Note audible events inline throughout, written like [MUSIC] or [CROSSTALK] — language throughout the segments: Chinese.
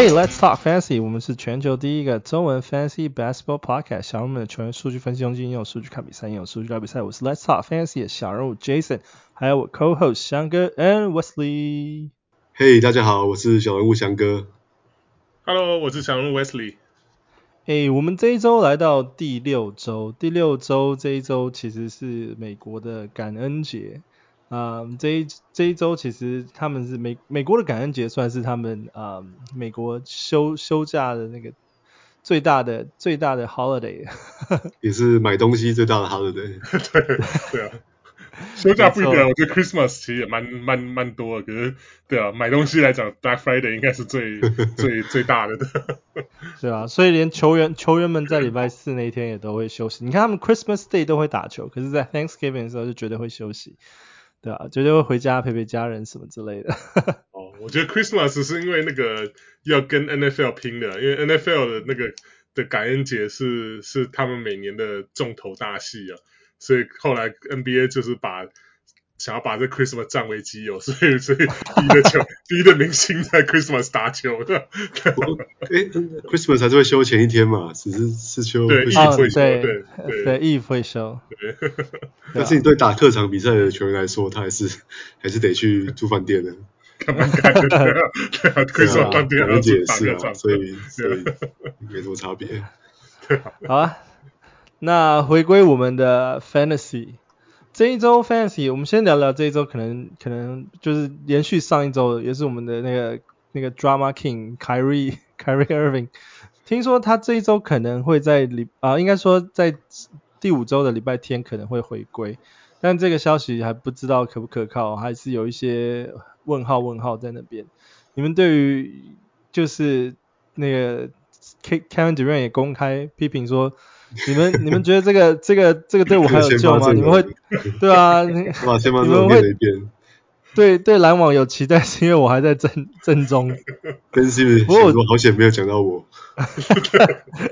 Hey, let's talk fantasy. 我们是全球第一个中文 fantasy basketball podcast。小人物们的球员数据分析中心，用数据看比赛，用数据聊比赛。我是 Let's talk fantasy 的小人物 Jason，还有我 co-host 翔哥 and Wesley。Hey，大家好，我是小人物翔哥。Hello，我是小人物 Wesley。哎，我们这一周来到第六周，第六周这一周其实是美国的感恩节。啊、um，这一这一周其实他们是美美国的感恩节，算是他们啊、um, 美国休休假的那个最大的最大的 holiday，[LAUGHS] 也是买东西最大的 holiday。[LAUGHS] 对对啊，[LAUGHS] 休假不一定，我觉得 Christmas 其实也蛮蛮蛮多的，可是对啊，买东西来讲，Black Friday 应该是最最最大的。对啊，所以连球员球员们在礼拜四那一天也都会休息。你看他们 Christmas Day 都会打球，可是，在 Thanksgiving 的时候就绝对会休息。对啊，就就会回家陪陪家人什么之类的。[LAUGHS] 哦，我觉得 Christmas 是因为那个要跟 NFL 拼的，因为 NFL 的那个的感恩节是是他们每年的重头大戏啊，所以后来 NBA 就是把。想要把这 Christmas 占为己有，[LAUGHS] 所以所以第一个球，[LAUGHS] 第一个明星在 Christmas 打球的。哎，Christmas 还是会休前一天嘛，只是是休。对，Eve 会休。对对对，Eve 会休。对。[LAUGHS] 但是你对打客场比赛的球员来说，他还是还是得去住饭店的。干嘛干？对啊，Christmas 饭店要住大客场，所以所以没什么差别。好啊，那回归我们的 Fantasy。这一周 Fantasy，我们先聊聊这一周可能可能就是延续上一周，也是我们的那个那个 Drama King Kyrie [LAUGHS] Kyrie Irving，听说他这一周可能会在礼啊，应该说在第五周的礼拜天可能会回归，但这个消息还不知道可不可靠，还是有一些问号问号在那边。你们对于就是那个 Kevin Durant 也公开批评说。你们你们觉得这个这个这个队伍还有救吗？你们会对啊？你们会对 [LAUGHS] 对篮网有期待，是因为我还在正正中。跟是不是？不过我好险没有讲到我，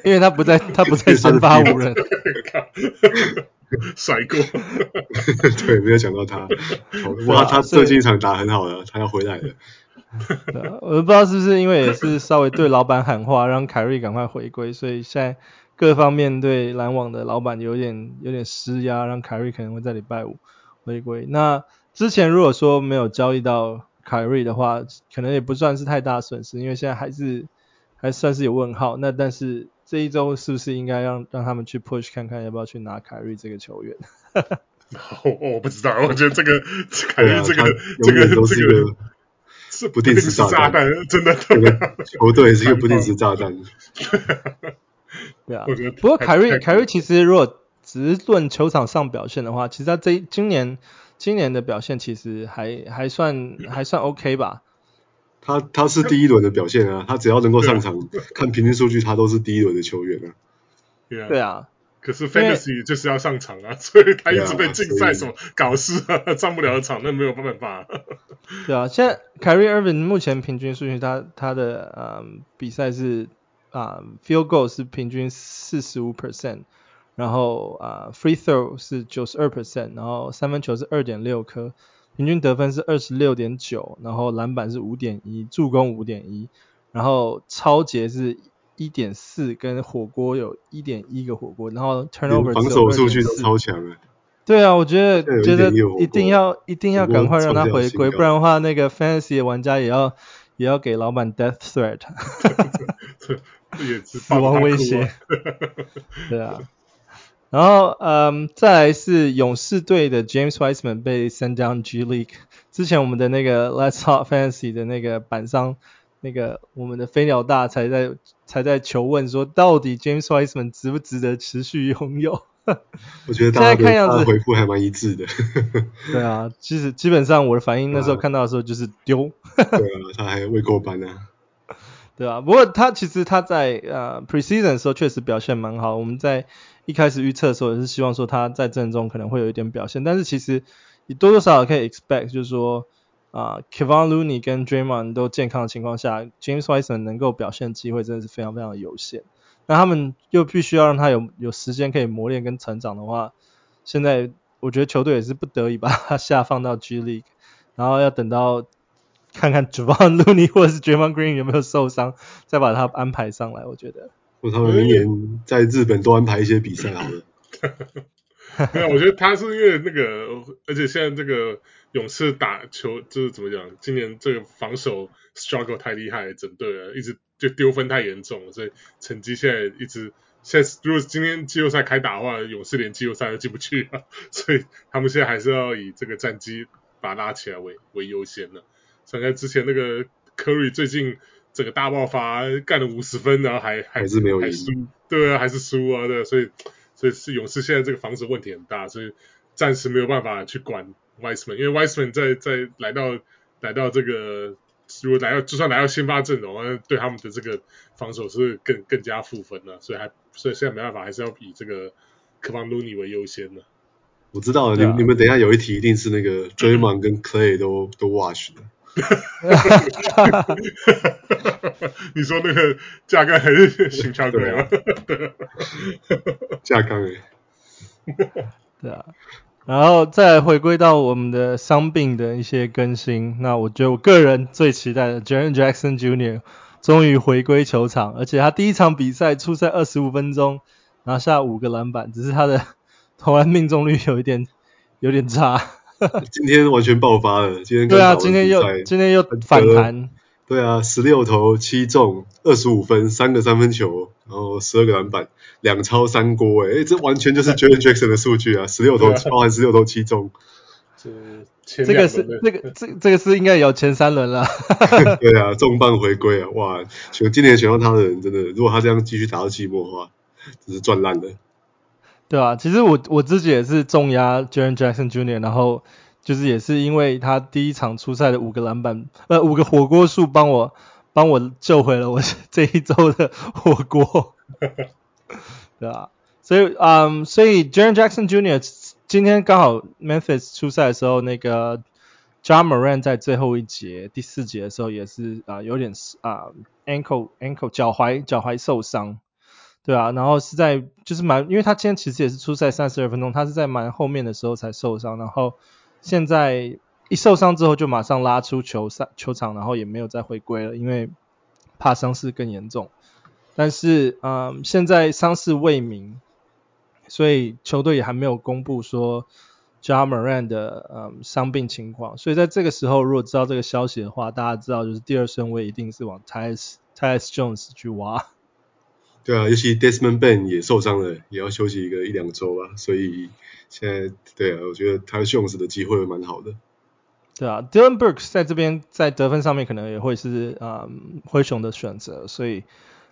因为他不在，他不在先发五人。[LAUGHS] 甩过。[LAUGHS] 对，没有讲到他。哇，他最近一场打很好了，他要回来了。我都不知道是不是因为也是稍微对老板喊话，让凯瑞赶快回归，所以现在。各方面对篮网的老板有点有点施压，让凯瑞可能会在礼拜五回归。那之前如果说没有交易到凯瑞的话，可能也不算是太大损失，因为现在还是还算是有问号。那但是这一周是不是应该让让他们去 push 看看要不要去拿凯瑞这个球员？[LAUGHS] 我我不知道，我觉得这个凯瑞这个、啊、这个这个是不定时炸弹，真的，球队是一个不定时炸弹。[LAUGHS] 对啊，不过凯瑞凯瑞其实如果只是论球场上表现的话，其实他这今年今年的表现其实还还算还算 OK 吧。他他是第一轮的表现啊，他只要能够上场，看平均数据他都是第一轮的球员啊。对啊，对啊。可是 Fantasy 就是要上场啊，所以他一直被禁赛什么搞事啊，上不了场，那没有办法。对啊，现在凯瑞 Irving 目前平均数据他他的嗯比赛是。啊、uh,，field goal 是平均四十五 percent，然后啊、uh,，free throw 是九十二 percent，然后三分球是二点六颗，平均得分是二十六点九，然后篮板是五点一，助攻五点一，然后超节是一点四，跟火锅有一点一个火锅，然后 turnover 防守数据都超强了。对啊，我觉得觉得一定要一定要赶快让他回归，不然的话那个 fantasy 的玩家也要也要给老板 death threat。[LAUGHS] [LAUGHS] 死亡威胁，[LAUGHS] 对啊，然后嗯，再来是勇士队的 James Wiseman 被 send down G League。之前我们的那个 Let's Talk Fantasy 的那个板上，那个我们的飞鸟大才在才在求问说，到底 James Wiseman 值不值得持续拥有？[LAUGHS] 我觉得大家看样子回复还蛮一致的。[LAUGHS] 对啊，其实基本上我的反应那时候看到的时候就是丢。对啊，他还未过班呢。对啊，不过他其实他在呃 preseason 的时候确实表现蛮好。我们在一开始预测的时候也是希望说他在阵中可能会有一点表现，但是其实你多多少少可以 expect 就是说啊、Kevon Looney 跟 Draymond 都健康的情况下，James Wiseman 能够表现机会真的是非常非常有限。那他们又必须要让他有有时间可以磨练跟成长的话，现在我觉得球队也是不得已把他下放到 G League，然后要等到。看看 Jevon Looney 或者是 Draymond Green 有没有受伤，再把他安排上来。我觉得，或他们明年在日本多安排一些比赛好了。[LAUGHS] 没有，我觉得他是因为那个，而且现在这个勇士打球就是怎么讲，今年这个防守 struggle 太厉害，整队了，一直就丢分太严重了，所以成绩现在一直。现在如果今天季后赛开打的话，勇士连季后赛都进不去啊，所以他们现在还是要以这个战绩把它拉起来为为优先的。像在之前那个 Curry 最近整个大爆发，干了五十分，然后还还，是没有赢，输，对啊，还是输啊，对，所以所以是勇士现在这个防守问题很大，所以暂时没有办法去管 Wiseman，因为 Wiseman 在在来到来到这个。如果来到就算来到先发阵容，对他们的这个防守是更更加负分了，所以还所以现在没办法，还是要以这个科邦鲁尼为优先的。我知道了，啊、你你们等一下有一题一定是那个 Draymond 跟 Clay 都、嗯、都 wash 的。[LAUGHS] 你说那个架杠还是新枪对啊？架杠哎，对啊。然后再回归到我们的伤病的一些更新，那我觉得我个人最期待的 Jaren Jackson Jr. 终于回归球场，而且他第一场比赛出赛二十五分钟，拿下五个篮板，只是他的投篮命中率有一点有点差。[LAUGHS] 今天完全爆发了，今天对啊，今天又今天又反弹。对啊，十六投七中，二十五分，三个三分球，然后十二个篮板，两超三锅，哎，这完全就是 Jaren Jackson 的数据啊！十六投，包含十六投七中，这这个是这个这这个是应该有前三轮了。[LAUGHS] 对啊，重磅回归啊！哇，选今年选到他的人真的，如果他这样继续打到季末的话，真是赚烂了。对啊，其实我我自己也是重压 Jaren Jackson Jr.，然后。就是也是因为他第一场出赛的五个篮板，呃，五个火锅数帮我帮我救回了我 [LAUGHS] 这一周的火锅，[LAUGHS] 对啊，所以嗯，所以 Jaren Jackson Jr. 今天刚好 Memphis 出赛的时候，那个 Ja Morant 在最后一节第四节的时候也是啊、呃、有点啊、呃、ankle ankle 脚踝脚踝受伤，对啊，然后是在就是蛮因为他今天其实也是出赛三十二分钟，他是在蛮后面的时候才受伤，然后。现在一受伤之后就马上拉出球赛球场，然后也没有再回归了，因为怕伤势更严重。但是，嗯，现在伤势未明，所以球队也还没有公布说 Ja Morant 的嗯伤病情况。所以在这个时候，如果知道这个消息的话，大家知道就是第二顺位一定是往 Tyus Tyus Jones 去挖。对啊，尤其 Desmond Bane 也受伤了，也要休息一个一两周吧。所以现在对啊，我觉得他 Jones 的机会蛮好的。对啊，Dylan Brooks 在这边在得分上面可能也会是啊、嗯、灰熊的选择，所以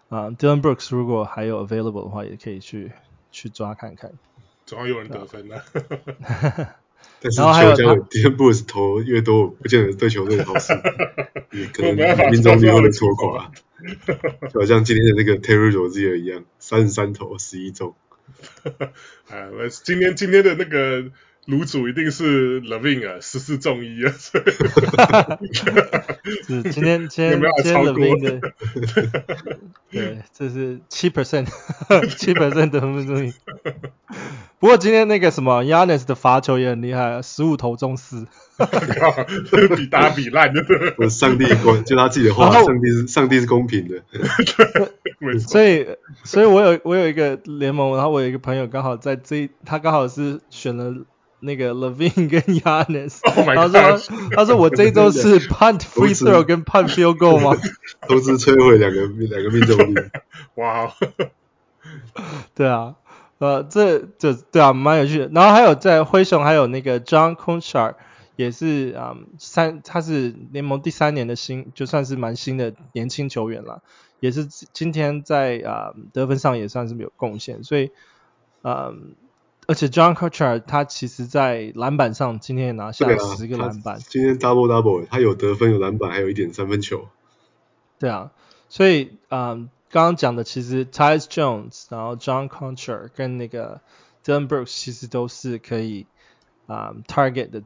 啊、嗯、Dylan Brooks 如果还有 available 的话，也可以去去抓看看。总要有人得分的。[LAUGHS] 但是球奖 Dillon Brooks 投越多，不见得对球队好事，[LAUGHS] 也可能命中率会被拖垮。[LAUGHS] 就好像今天的那个 Terry Rozier 一样，三十三投十一中。啊，[LAUGHS] 今天今天的那个炉主一定是 LaVine 啊，十四中一啊。[LAUGHS] 是今天今天今天 LaVine 的，对，这是七 percent，七 percent 得分中。不过今天那个什么 Giannis 的罚球也很厉害啊，十五投中四。[LAUGHS] 比打比烂的，上帝公就他自己的话，上帝是上帝是公平的。所以，所以我有我有一个联盟，然后我有一个朋友刚好在这，他刚好是选了那个 Levine 跟 Giannis，、oh、他说他说我这一周是 punt free throw 跟 punt field goal 吗？[LAUGHS] 都是摧毁两个两个命中率。哇，对啊，呃，这这对啊，蛮有趣的。然后还有在灰熊还有那个 John Konchar。也是啊、嗯，三他是联盟第三年的新，就算是蛮新的年轻球员了。也是今天在啊、嗯、得分上也算是没有贡献，所以嗯，而且 John Konchar 他其实在篮板上今天也拿下了十个篮板。今天 double double，他有得分有篮板，还有一点三分球。对啊，所以嗯，刚刚讲的其实 Tyus Jones，然后 John Konchar 跟那个 Dillon Brooks 其实都是可以啊、嗯、target 的。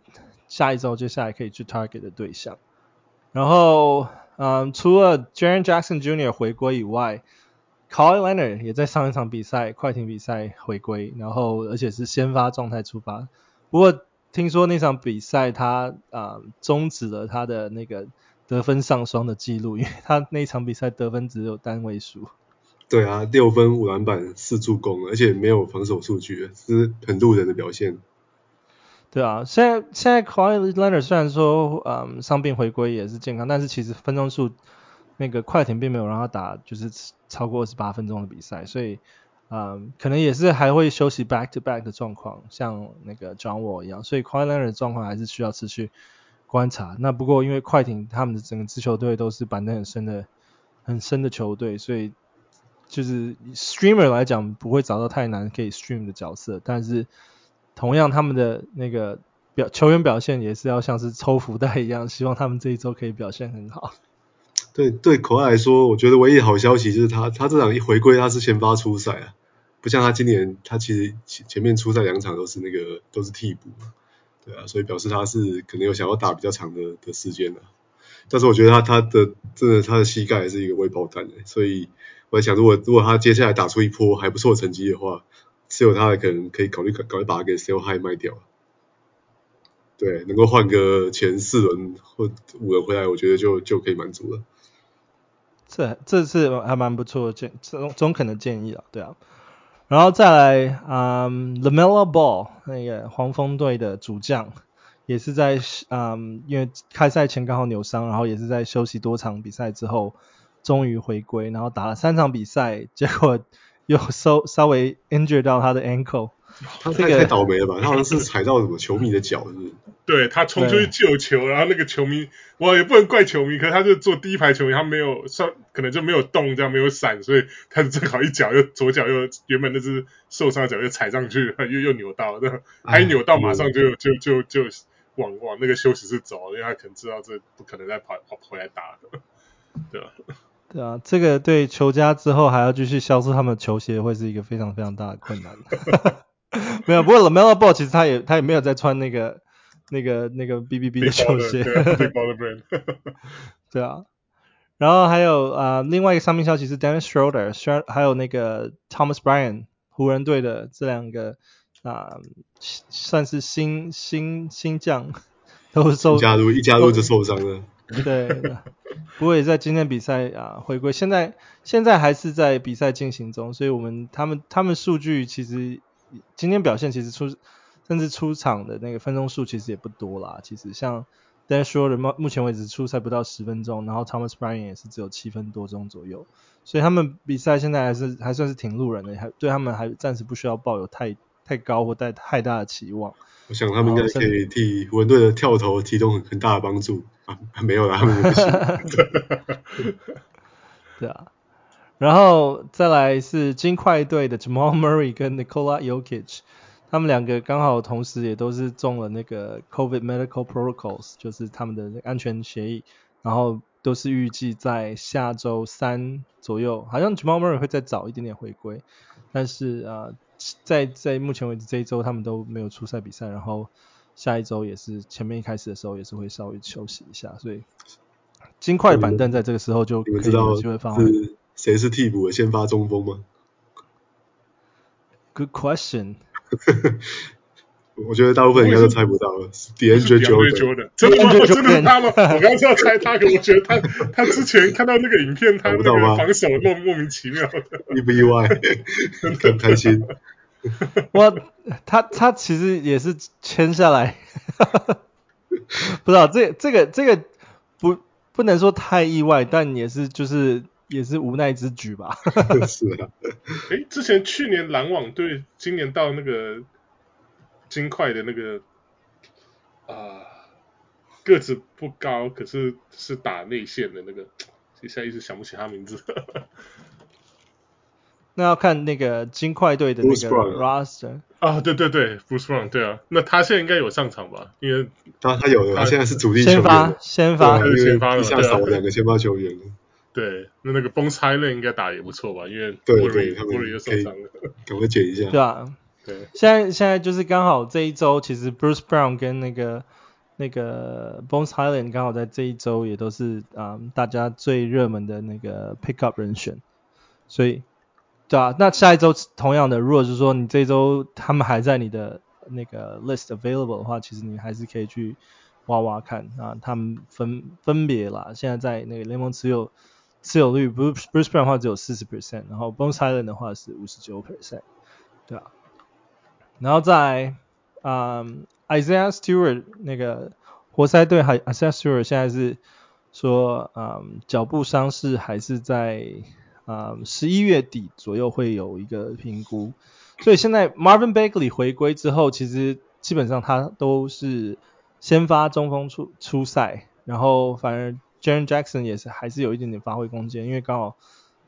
下一周接下来可以去 target 的对象，然后嗯，除了 Jaren Jackson Jr. 回归以外，Kawhi Leonard 也在上一场比赛快艇比赛回归，然后而且是先发状态出发。不过听说那场比赛他啊终止了他的那个得分上双的记录，因为他那场比赛得分只有单位数。对啊，六分五篮板四助攻，而且没有防守数据，是很路人的表现。对啊，现在现在 Kawhi Leonard 虽然说嗯伤病回归也是健康，但是其实分钟数那个快艇并没有让他打就是超过二十八分钟的比赛，所以嗯可能也是还会休息 back to back 的状况，像那个 John Wall 一样，所以 Kawhi Leonard 的状况还是需要持续观察。那不过因为快艇他们的整个支球队都是板凳很深的很深的球队，所以。就是 streamer 来讲不会找到太难可以 stream 的角色，但是同样他们的那个表球员表现也是要像是抽福袋一样，希望他们这一周可以表现很好。对对，可爱来说，我觉得唯一好消息就是他他这场一回归他是先发出赛啊，不像他今年他其实前前面出赛两场都是那个都是替补，对啊，所以表示他是可能有想要打比较长的的时间的，但是我觉得他他的真的他的膝盖是一个未爆弹的，所以。我在想，如果如果他接下来打出一波还不错的成绩的话，是有他可能可以考虑考虑把他给 sell high 卖掉。对，能够换个前四轮或五轮回来，我觉得就就可以满足了。这这是还蛮不错的建中中肯的建议啊，对啊。然后再来，嗯，LaMelo Ball 那个黄蜂队的主将，也是在嗯，因为开赛前刚好扭伤，然后也是在休息多场比赛之后。终于回归，然后打了三场比赛，结果又稍稍微 injure 到他的 ankle，他太太倒霉了吧？他好像是踩到什么球迷的脚，是不是？[LAUGHS] 对，他冲出去救球，然后那个球迷，我也不能怪球迷，可是他就坐第一排球迷，他没有上，可能就没有动，这样没有闪，所以他正好一脚又左脚又原本那只受伤的脚又踩上去，又又扭到，这样还扭到马上就就就就往往那个休息室走，因为他可能知道这不可能再跑跑回来打了，对吧？对啊，这个对球家之后还要继续销售他们球鞋，会是一个非常非常大的困难。[LAUGHS] 没有，不过 LaMelo Ball 其实他也他也没有在穿那个那个那个 BBB 的球鞋。[LAUGHS] [LAUGHS] 对啊，然后还有啊、呃，另外一个伤病消息是 Dennis Schroeder，还有那个 Thomas Bryant，湖人队的这两个啊、呃，算是新新新将都受加入一加入就受伤了。对，不过也在今天比赛啊回归，现在现在还是在比赛进行中，所以我们他们他们数据其实今天表现其实出甚至出场的那个分钟数其实也不多啦，其实像 d a n s h o r 目前为止出赛不到十分钟，然后 Thomas Bryan 也是只有七分多钟左右，所以他们比赛现在还是还算是挺路人的，还对他们还暂时不需要抱有太太高或带太大的期望。我想他们应该可以替湖人队的跳投提供很很大的帮助啊，没有啦，他们不行。[LAUGHS] 对啊，然后再来是金块队的 Jamal Murray 跟 Nikola Jokic，他们两个刚好同时也都是中了那个 COVID medical protocols，就是他们的安全协议，然后都是预计在下周三左右，好像 Jamal Murray 会再早一点点回归，但是啊。在在目前为止这一周他们都没有出赛比赛，然后下一周也是前面一开始的时候也是会稍微休息一下，所以金块板凳在这个时候就可以有机会放。是。谁是替补的先发中锋吗？Good question。我觉得大部分应该都猜不到了。DeAndre Jordan，真的吗？真的是他吗？[LAUGHS] 我刚刚是要猜他，可我觉得他他之前看到那个影片，他那个防守莫莫名其妙的，意不意外？[LAUGHS] 很开心。[LAUGHS] 我他他其实也是签下来，不知道这这个这个不不能说太意外，但也是就是也是无奈之举吧。是啊。哎，之前去年篮网队，今年到那个。金块的那个啊、呃，个子不高，可是是打内线的那个，[TSK] 现在一直想不起他名字。[LAUGHS] 那要看那个金块队的那个 roster 啊，对对对，Bruce Brown，对啊，那他现在应该有上场吧？因为他他有，他现在是主力球员，先发先发，对先发了，一下少两个先发球员。对，那那个 Bones Hyland 应该打得也不错吧？因为对对，他们又受伤了，赶快捡一下。对啊。现在现在就是刚好这一周，其实 Bruce Brown 跟那个那个 Bones Hyland 刚好在这一周也都是啊、大家最热门的那个 pick up 人选，所以对啊，那下一周同样的，如果是说你这周他们还在你的那个 list available 的话，其实你还是可以去挖挖看啊，他们分分别啦，现在在那个联盟持有持有率，Bruce Bruce Brown 的话只有四十 percent，然后 Bones Hyland 的话是五十九 percent，对啊，然后在啊、嗯、Isaiah Stewart 那个活塞队还 Isaiah Stewart 现在是说啊、嗯、脚部伤势还是在啊十一月底左右会有一个评估，所以现在 Marvin Bagley 回归之后，其实基本上他都是。先发中锋出出赛，然后反而 Jaren Jackson 也是还是有一点点发挥空间，因为刚好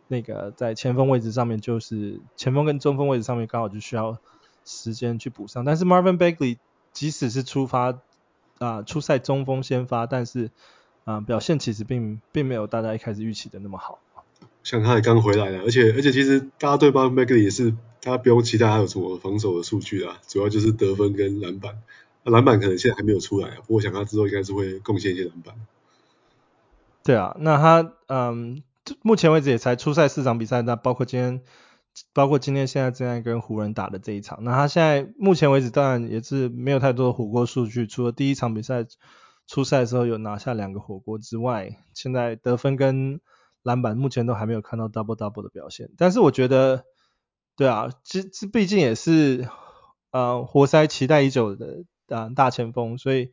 那个在前锋位置上面就是前锋跟中锋位置上面刚好就需要时间去补上。但是 Marvin Bagley 即使是出发啊、呃、出赛中锋先发，但是啊、呃、表现其实并并没有大家一开始预期的那么好。像他也刚回来了，而且而且其实大家对 Marvin Bagley 也是大家不用期待他有什么防守的数据啊，主要就是得分跟篮板。篮板可能现在还没有出来啊，不过我想他之后应该是会贡献一些篮板。对啊，那他嗯，目前为止也才出赛四场比赛，那包括今天，包括今天现在正在跟湖人打的这一场。那他现在目前为止当然也是没有太多的火锅数据，除了第一场比赛出赛的时候有拿下两个火锅之外，现在得分跟篮板目前都还没有看到 double double 的表现。但是我觉得，对啊，这这毕竟也是呃活塞期待已久的。啊，大前锋，所以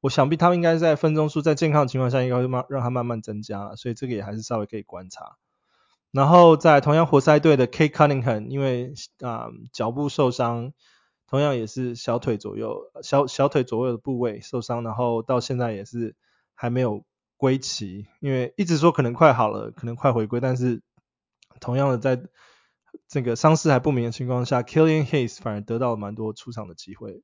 我想必他们应该在分钟数在健康的情况下，应该慢让他慢慢增加了，所以这个也还是稍微可以观察。然后在同样活塞队的 Kate Cunningham，因为啊脚部受伤，同样也是小腿左右小小腿左右的部位受伤，然后到现在也是还没有归期，因为一直说可能快好了，可能快回归，但是同样的在这个伤势还不明的情况下，Killian Hayes 反而得到了蛮多出场的机会。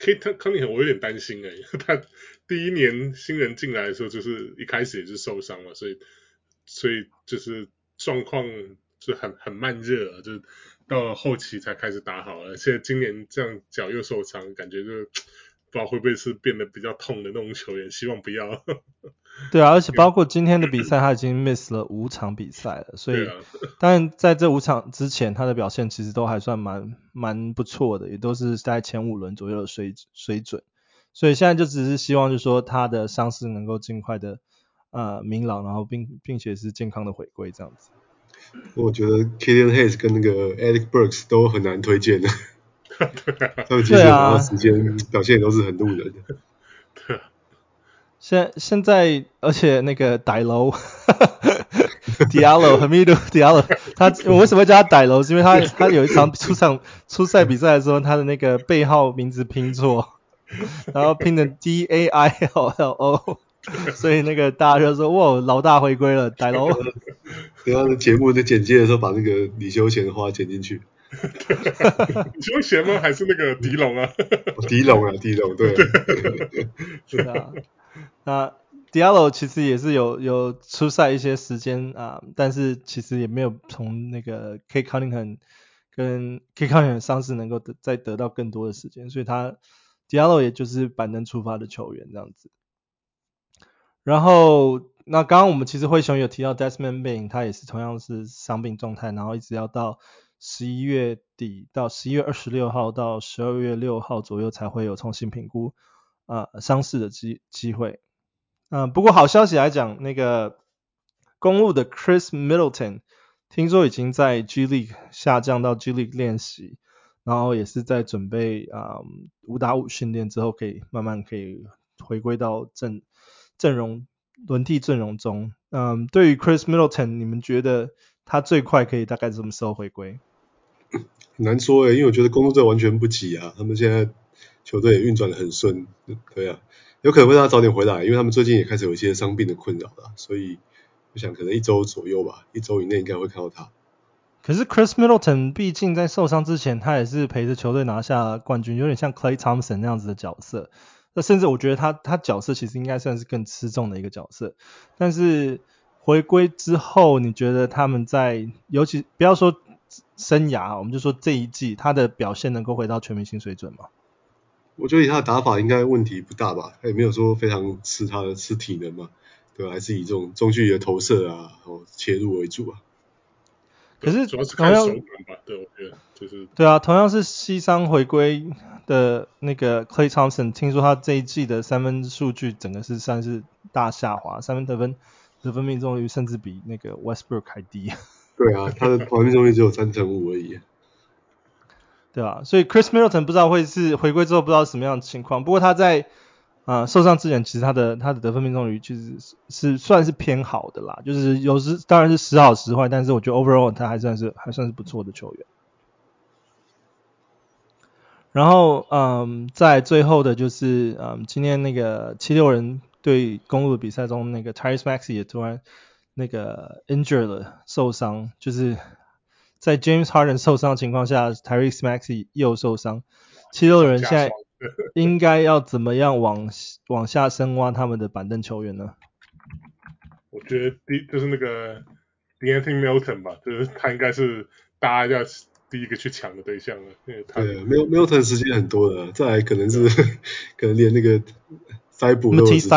Cade Cunningham 我有点担心哎、他第一年新人进来的时候，就是一开始也是受伤了，所以所以就是状况就很很慢热，就到了后期才开始打好了，而且今年这样脚又受伤，感觉就不知道会不会是变得比较痛的那种球员，希望不要。[LAUGHS] 对啊，而且包括今天的比赛，他已经 miss 了五场比赛了，所以，当然在这五场之前，他的表现其实都还算蛮蛮不错的，也都是在前五轮左右的水水准，所以现在就只是希望，就是说他的伤势能够尽快的呃明朗，然后并并且是健康的回归这样子。我觉得 Killian Hayes 跟那个 Alec Burks 都很难推荐的，[LAUGHS] 他们其实拿到时间表现也都是很路人的。现现在，而且那个歹楼，[LAUGHS] Diallo [LAUGHS] 和 Hamidou Diallo，他我为什么会叫他歹楼？是因为他他有一场出场出赛比赛的时候，他的那个背号名字拼错，然后拼成 D A I L L O，[LAUGHS] 所以那个大家就说哇，老大回归了，[LAUGHS] 歹楼。等下节目的剪接的时候，把那个李修贤的话剪进去。李修贤吗？还是那个狄龙啊？[LAUGHS] 狄龙啊，狄龙，对。是啊。那 Diallo 其实也是有有出赛一些时间啊，但是其实也没有从那个 Cade Cunningham 跟 Cade Cunningham 伤势能够得再得到更多的时间，所以他 Diallo 也就是板凳出发的球员这样子。然后那刚刚我们其实灰熊有提到 Desmond Bane，他也是同样是伤病状态，然后一直要到十一月底到十一月二十六号到十二月六号左右才会有重新评估。啊，伤势的机机会，嗯、不过好消息来讲，那个公鹿的 Chris Middleton 听说已经在 G League 下降到 G League 练习，然后也是在准备啊五打五训练之后，可以慢慢可以回归到正阵容轮替阵容中。嗯，对于 Chris Middleton，你们觉得他最快可以大概什么时候回归？很 [LAUGHS] 难说诶，因为我觉得工作队完全不急啊，他们现在。球队也运转的很顺，对啊，有可能会让他早点回来，因为他们最近也开始有一些伤病的困扰了，所以我想可能一周左右吧，一周以内应该会看到他。可是 Chris Middleton 毕竟在受伤之前，他也是陪着球队拿下冠军，有点像 Clay Thompson 那样子的角色。那甚至我觉得他他角色其实应该算是更吃重的一个角色。但是回归之后，你觉得他们在尤其不要说生涯，我们就说这一季他的表现能够回到全明星水准吗？我觉得以他的打法应该问题不大吧，他也没有说非常吃他的吃体能嘛，对？还是以这种中距离的投射啊，然后切入为主啊。可是主要是看手感吧，对，我觉得就是对啊，同样是西商回归的那个 Clay Thompson，听说他这一季的三分数据整个是算是大下滑，三分得分得分命中率甚至比那个 Westbrook 还低。[LAUGHS] 对啊，他的得分命中率只有三成五而已。对啊，所以 Chris Middleton 不知道会是回归之后不知道什么样的情况，不过他在啊、呃，受伤之前，其实他的他的得分命中率其实是是算是偏好的啦，就是有时当然是时好时坏，但是我觉得 overall 他还算是还算是不错的球员。然后嗯，在最后的就是嗯，今天那个七六人对公鹿的比赛中，那个 Tyrese Maxey 也突然那个 injured 了受伤，就是在 James Harden 受伤的情况下，Tyrese Maxey 又受伤，七六人现在。[LAUGHS] 应该要怎么样往往下深挖他们的板凳球员呢？我觉得第就是那个 De'Anthony Melton 吧，就是他应该是大家要第一个去抢的对象了。对 Milton 时间很多的，再来可能是 [LAUGHS] 可能连那个 Thybulle 都时间，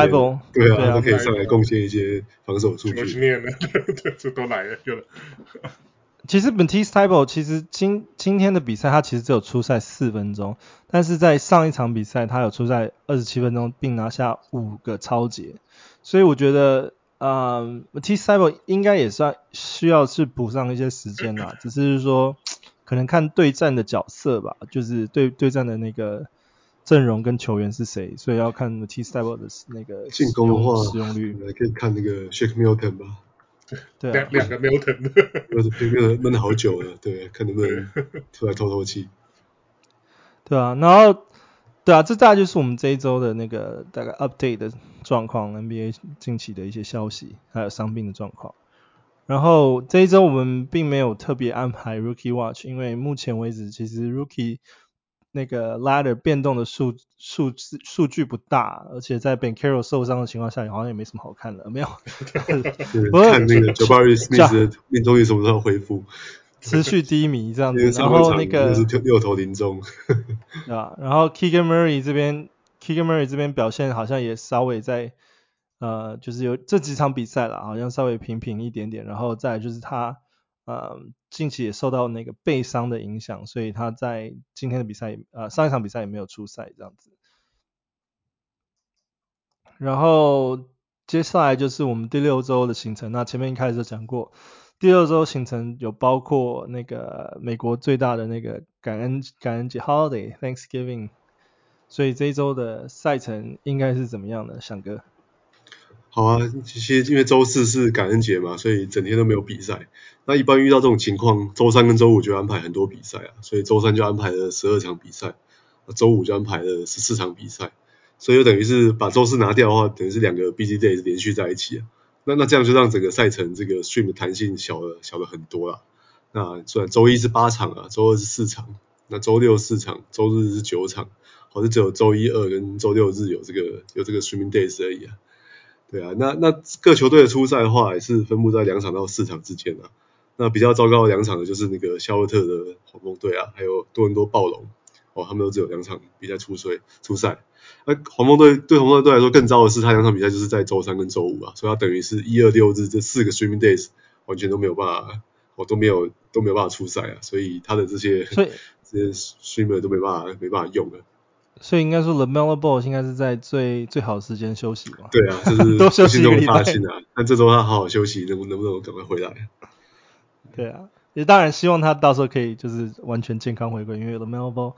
对啊，都可以上来贡献一些防守数据。这 [LAUGHS] 都来了，就。其实 Matisse Thybulle 其实今今天的比赛他其实只有出赛四分钟，但是在上一场比赛他有出赛二十七分钟，并拿下五个超节，所以我觉得啊、呃、Matisse Thybulle 应该也算需要去补上一些时间啦，[CLEARS THROAT] 只是说可能看对战的角色吧，就是对对战的那个阵容跟球员是谁，所以要看 Matisse Thybulle 的那个进攻的话使用率，可以看那个 Shake Milton 吧。对、啊，两两个 Milton，闷闷了好久了，对，看能不能出来透透气。[LAUGHS] 对啊，然后，对啊，这大概就是我们这一周的那个大概 update 的状况，NBA 近期的一些消息，还有伤病的状况。然后这一周我们并没有特别安排 Rookie Watch，因为目前为止其实 Rookie 那个 ladder 变动的数数字数据不大，而且在 Banchero 受伤的情况下，好像也没什么好看的，没有。[LAUGHS] 我看那个 Jabari Smith 的命中率什么时候恢复？[LAUGHS] 持续低迷这样子，然后那个六投零中，对吧？然后 Keegan Murray 这边，Keegan Murray 这边表现好像也稍微在呃，就是有这几场比赛了，好像稍微平平一点点，然后再就是他。呃，近期也受到那个背伤的影响，所以他在今天的比赛，呃，上一场比赛也没有出赛这样子。然后接下来就是我们第六周的行程，那前面一开始就讲过，第六周行程有包括那个美国最大的那个感恩感恩节 Holiday Thanksgiving，所以这一周的赛程应该是怎么样的，翔哥？好啊，其实因为周四是感恩节嘛，所以整天都没有比赛。那一般遇到这种情况，周三跟周五就安排很多比赛啊，所以周三就安排了十二场比赛，周五就安排了十四场比赛。所以就等于是把周四拿掉的话，等于是两个 BG Days 连续在一起啊。那那这样就让整个赛程这个 stream 的弹性小了小了很多啦。那虽然周一是八场啊，周二是四场，那周六四场，周日是九场，好像只有周一二跟周六日有这个有这个 streaming days 而已啊。对啊，那那各球队的初赛的话，也是分布在两场到四场之间啊。那比较糟糕的两场的就是那个肖尔特的黄蜂队啊，还有多伦多暴龙哦，他们都只有两场比赛出赛出赛。那黄蜂队对黄蜂队来说更糟的是，他两场比赛就是在周三跟周五啊，所以他等于是一二六日这四个 streaming days 完全都没有办法，哦都没有都没有办法出赛啊，所以他的这些这些 streamer 都没办法没办法用了。所以应该说，LaMelo Ball 应该是在最最好的时间休息吧？对啊，[LAUGHS] 就是都休息一个礼拜啊。那这周他好好休息，能不能不能赶快回来？对啊，也当然希望他到时候可以就是完全健康回归，因为 LaMelo Ball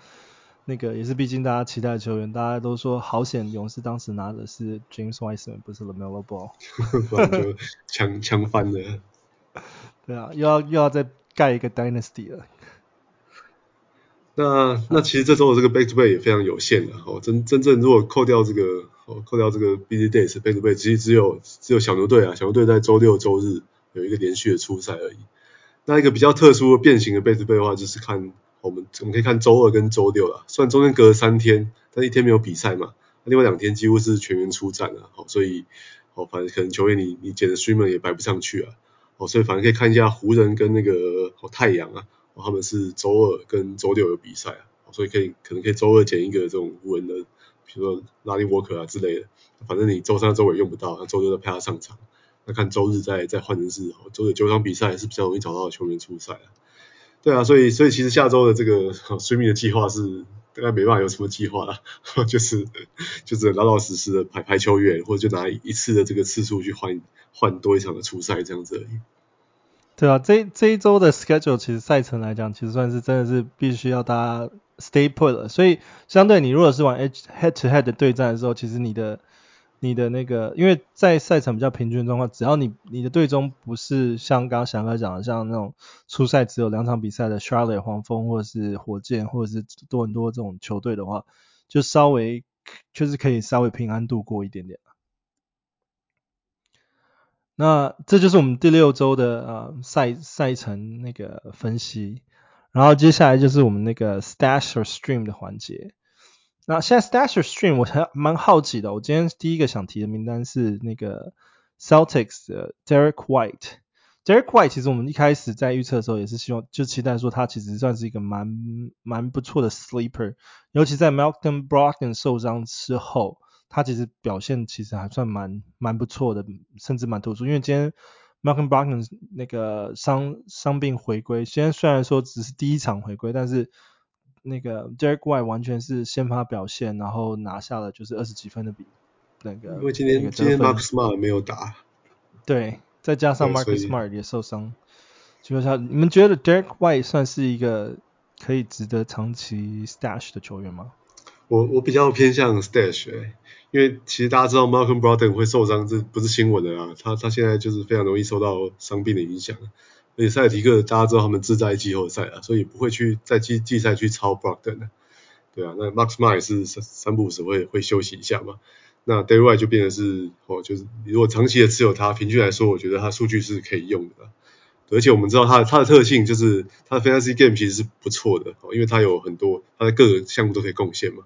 那个也是毕竟大家期待的球员，大家都说好险，勇士当时拿的是 James Wiseman，不是 LaMelo Ball，[LAUGHS] 不然就强强翻了。[LAUGHS] 对啊，又要又要再盖一个 Dynasty 了。那那其实这周的这个 back to back 也非常有限的哦，真真正如果扣掉这个哦，扣掉这个 busy days back to back，其实只有只有小牛队啊，小牛队在周六周日有一个连续的出赛而已。那一个比较特殊的变形的 back to back 的话，就是看我们我们可以看周二跟周六啦，虽然中间隔了三天，但一天没有比赛嘛，另外两天几乎是全员出战啊，好，所以哦，反正可能球员你你捡的 streamer 也摆不上去啊，哦，所以反正可以看一下湖人跟那个哦太阳啊。他们是周二跟周六有比赛啊，所以可以可能可以周二捡一个这种无人的，比如说拉力沃克啊之类的，反正你周三周五也用不到，那周六再派他上场。那看周日再再换人是，周日九场比赛是比较容易找到球员出赛啊。对啊，所以所以其实下周的这个 streaming 的计划是大概没办法有什么计划了，[LAUGHS] 就是就是老老实实的排排球员，或者就拿一次的这个次数去换换多一场的出赛这样子而已。对啊，这这一周的 schedule 其实赛程来讲，其实算是真的是必须要大家 stay put 了。所以相对你如果是玩 head to head 的对战的时候，其实你的你的那个，因为在赛程比较平均的状况，只要你你的队中不是像刚刚翔哥讲的，像那种初赛只有两场比赛的 Charlotte 黄蜂或者是火箭或者是多很多这种球队的话，就稍微就是可以稍微平安度过一点点。那这就是我们第六周的呃赛赛程那个分析，然后接下来就是我们那个 Stash or Stream 的环节。那现在 Stash or Stream 我还蛮好奇的，我今天第一个想提的名单是那个 Celtics 的 Derek White。Derek White 其实我们一开始在预测的时候也是希望就期待说他其实算是一个蛮蛮不错的 sleeper，尤其在 Malcolm Brogdon 受伤之后，他其实表现其实还算蛮蛮不错的，甚至蛮突出。因为今天 Malcolm Brogdon 那个伤伤病回归，现在虽然说只是第一场回归，但是那个 Derek White 完全是先发表现，然后拿下了就是二十几分的比那个。因为今天今天 Marcus Smart 没有打，对，再加上 Marcus Smart 也受伤，基本上你们觉得 Derek White 算是一个可以值得长期 stash 的球员吗？我我比较偏向 stash，欸，因为其实大家知道 Malcolm Broden 会受伤，这不是新闻的啦，他他现在就是非常容易受到伤病的影响。而且塞尔提克大家知道他们志在季后赛啊，所以不会去在季季赛去超 Brogdon 的，对啊。那 Max May 是三三不五时会会休息一下嘛。那 Day White 就变得是哦，就是如果长期的持有他，平均来说，我觉得他数据是可以用的。而且我们知道他的他的特性就是他的 Fantasy Game 其实是不错的哦，因为他有很多他的各个项目都可以贡献嘛。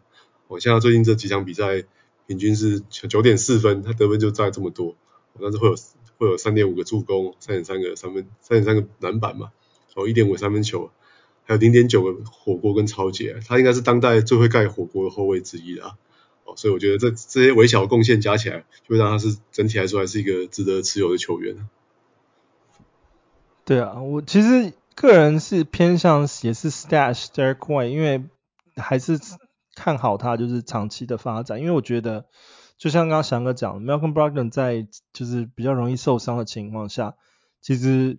哦，像他最近这几场比赛，平均是九点四分，他得分就占这么多，但是会有。会有三点五个助攻，三点三个三分，三点三个篮板嘛，哦，一点五三分球，还有零点九个火锅跟抄截，他应该是当代最会盖火锅的后卫之一啦，哦，所以我觉得这这些微小贡献加起来，就会让他是整体来说还是一个值得持有的球员。对啊，我其实个人是偏向也是 stash Derek White，因为还是看好他就是长期的发展，因为我觉得。就像刚刚翔哥讲，Malcolm Brogdon 在就是比较容易受伤的情况下，其实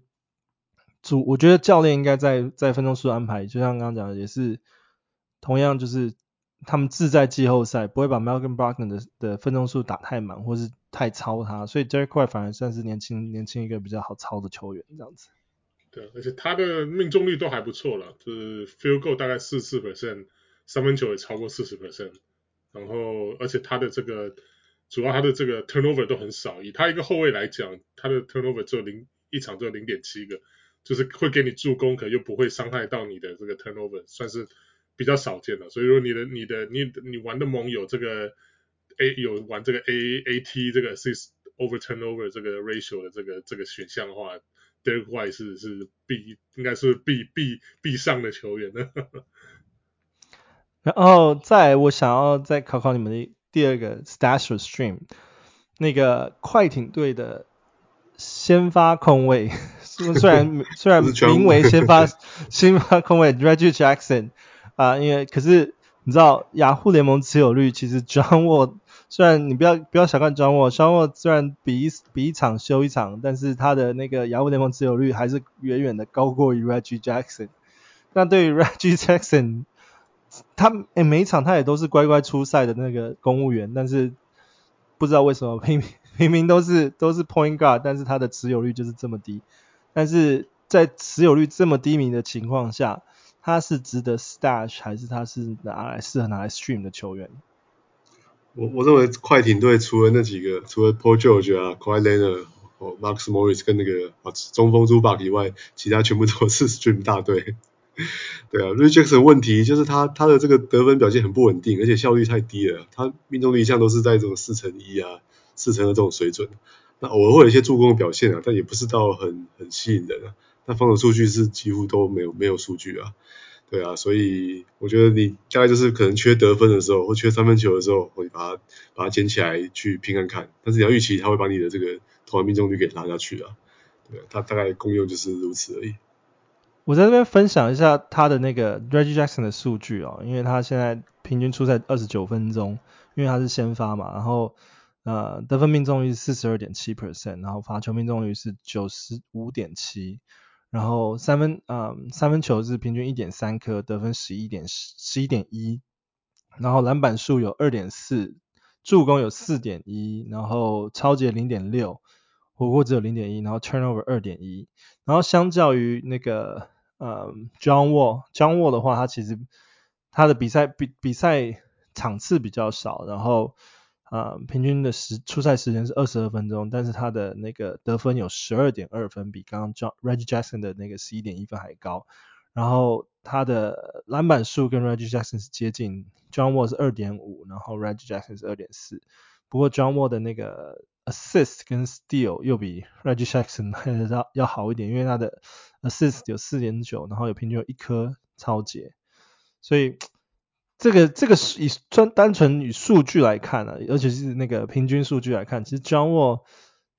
主我觉得教练应该在在分钟数安排，就像刚刚讲的，也是同样就是他们自在季后赛，不会把 Malcolm Brogdon 的的分钟数打太满，或是太操他，所以 Derek White 反而算是年轻年轻一个比较好操的球员这样子。对，而且他的命中率都还不错了，就是 Field Goal 大概四十四 percent，三分球也超过四十 percent，然后而且他的这个。主要他的这个 turnover 都很少，以他一个后卫来讲，他的 turnover 只有零一场只有零点七个，就是会给你助攻，可又不会伤害到你的这个 turnover，算是比较少见的。所以说你的你的你你玩的盟有这个 A 有玩这个 A A T 这个 assist over turnover 这个 ratio 的这个这个选项的话，Derek White 是是必应该是必必必上的球员呢。然后再我想要再考考你们的。第二个 Stash or Stream，那个快艇队的先发控卫，虽然虽然 [LAUGHS] 名为先发 [LAUGHS] 先发控卫 Reggie Jackson 啊，因为可是你知道雅虎联盟持有率其实 John Wall [LAUGHS] 虽然你不要不要小看 John Wall，John Wall 虽然比一比一场休一场，但是他的那个雅虎联盟持有率还是远远的高过于 Reggie Jackson。那对于 Reggie Jackson。他诶、每一场他也都是乖乖出赛的那个公务员，但是不知道为什么明明明明都是都是 point guard，但是他的持有率就是这么低。但是在持有率这么低迷的情况下，他是值得 stash 还是他是拿来适合拿来 stream 的球员？我我认为快艇队除了那几个，除了 Paul George 啊 k a w i l e o n a r Max Morris 跟那个啊中锋 Zubac 以外，其他全部都是 stream 大队。[LAUGHS] 对啊，Reggie Jackson 问题就是他他的这个得分表现很不稳定，而且效率太低了。他命中率一向都是在这种四成一啊、四成的这种水准。那偶尔会有一些助攻的表现啊，但也不是到很很吸引人啊。那防守数据是几乎都没有没有数据啊。对啊，所以我觉得你大概就是可能缺得分的时候，或缺三分球的时候，会把它把它捡起来去拼看看。但是你要预期他会把你的这个投篮命中率给拉下去啊。对，他大概功用就是如此而已。我在这边分享一下他的那个 Reggie Jackson 的数据哦，因为他现在平均出赛二十九分钟，因为他是先发嘛，然后呃得分命中率四十二点七 percent，然后罚球命中率是九十五点七，然后三分呃三分球是平均一点三颗，得分十一点十一点一，然后篮板数有二点四，助攻有四点一，然后抄截零点六。火锅只有零点一，然后 turnover 二点一，然后相较于那个呃 John Wall，John Wall 的话，他其实他的比赛比比赛场次比较少，然后呃平均的时出赛时间是二十二分钟，但是他的那个得分有十二点二分，比刚刚 John Reggie Jackson 的那个十一点一分还高，然后他的篮板数跟 Reggie Jackson 是接近，John Wall 是二点五，然后 Reggie Jackson 是二点四，不过 John Wall 的那个 assist 跟 steal 又比 Reggie Jackson 还要要好一点，因为他的 assist 有四点九，然后有平均有一颗抄截，所以这个这个以专单纯以数据来看、啊，尤其是那个平均数据来看，其实 John Wall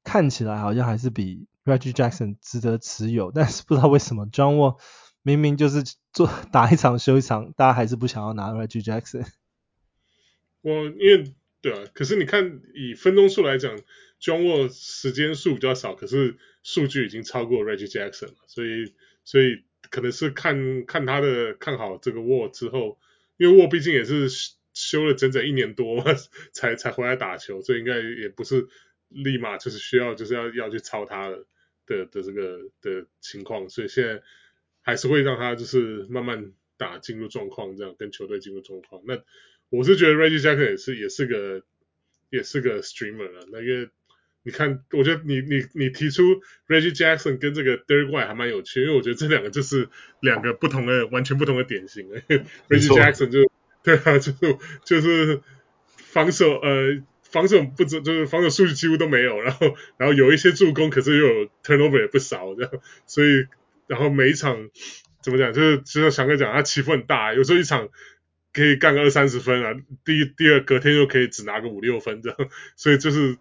看起来好像还是比 Reggie Jackson 值得持有，但是不知道为什么 John Wall 明明就是做打一场休一场，大家还是不想要拿 Reggie Jackson。我因为。对啊，可是你看以分钟数来讲，John Wall 时间数比较少，可是数据已经超过 Reggie Jackson 了，所以所以可能是看看他的看好这个 Wall 之后，因为 Wall 毕竟也是休了整整一年多 [LAUGHS] 才才回来打球，所以应该也不是立马就是需要就是要要去超他的的的这个的情况，所以现在还是会让他就是慢慢打进入状况，这样跟球队进入状况那。我是觉得 Reggie Jackson 也是也是个也是个 streamer 啊，那个你看，我觉得你你你提出 Reggie Jackson 跟这个 Derrick White 还蛮有趣，因为我觉得这两个就是两个不同的完全不同的典型。[LAUGHS] Reggie Jackson 就 [LAUGHS] 对啊，就是就是防守呃防守不止就是防守数据几乎都没有，然后然后有一些助攻，可是又有 turnover 也不少，这样，所以然后每一场怎么讲，就是就像翔哥讲，他起伏很大，有时候一场。可以干个二三十分啊，第一、第二隔天又可以只拿个五六分这样，[LAUGHS] 所以就是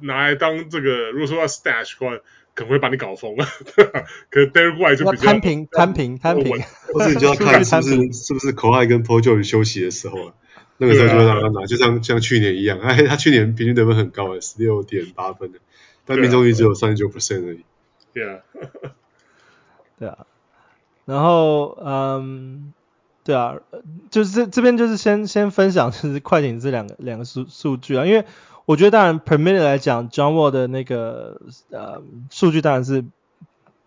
拿来当这个，如果说要 stash 的话，可能会把你搞疯了。[LAUGHS] 可是 White 就比较摊平、摊平、摊平，或者你就要看是不是是不是 Kawhi 跟 Paul George 休息的时候啊，那个时候就会让他拿，就像像去年一样，哎，他去年平均得分很高诶，十六点八分的，但命中率只有三十九 percent 而已。对啊，对啊，然后嗯。对啊，就是这这边就是先先分享就是 [LAUGHS] 快艇这两个两个数数据啊，因为我觉得当然 per minute 来讲，John Wall 的那个呃数据当然是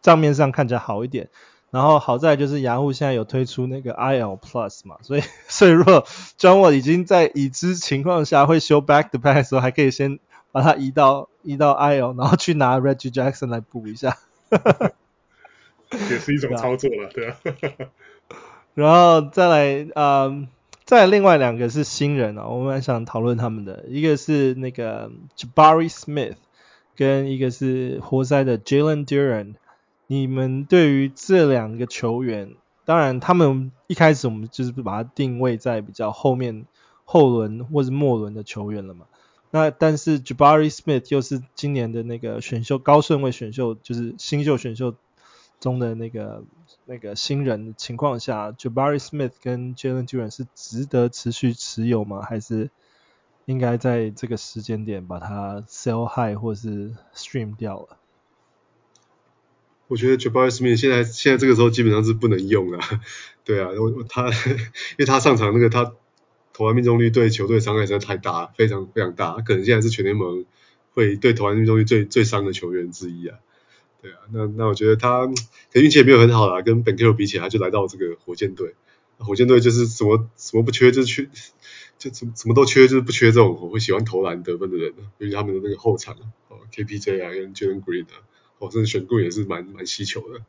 账面上看起来好一点，然后好在就是雅虎现在有推出那个 IL Plus 嘛，所以所以如果 John Wall 已经在已知情况下会修 back to back 的时候，还可以先把它移到移到 IL，然后去拿 Reggie Jackson 来补一下，[LAUGHS] 也是一种操作了，对啊。然后再来，嗯，再另外两个是新人啊，我们想讨论他们的，一个是那个 Jabari Smith，跟一个是活塞的 Jalen Duren。你们对于这两个球员，当然他们一开始我们就是把它定位在比较后面后轮或是末轮的球员了嘛。那但是 Jabari Smith 又是今年的那个选秀高顺位选秀，就是新秀选秀中的那个。那个新人的情况下，Jabari Smith 跟 Jalen Duren 是值得持续持有吗？还是应该在这个时间点把它 sell high 或是 stream 掉了？我觉得 Jabari Smith 现在现在这个时候基本上是不能用了。对啊，我他因为他上场那个他投篮命中率对球队伤害实在太大，非常非常大，可能现在是全联盟会对投篮命中率最最伤的球员之一啊。对啊，那那我觉得他可运气也没有很好啦，跟本克罗比起来，他就来到这个火箭队。火箭队就是什么什么不缺，就是缺，就什么什么都缺，就是不缺这种我会喜欢投篮得分的人。尤其他们的那个后场哦，KPJ 啊，跟 Jalen Green 啊，哦，甚至选贵也是蛮蛮稀求的。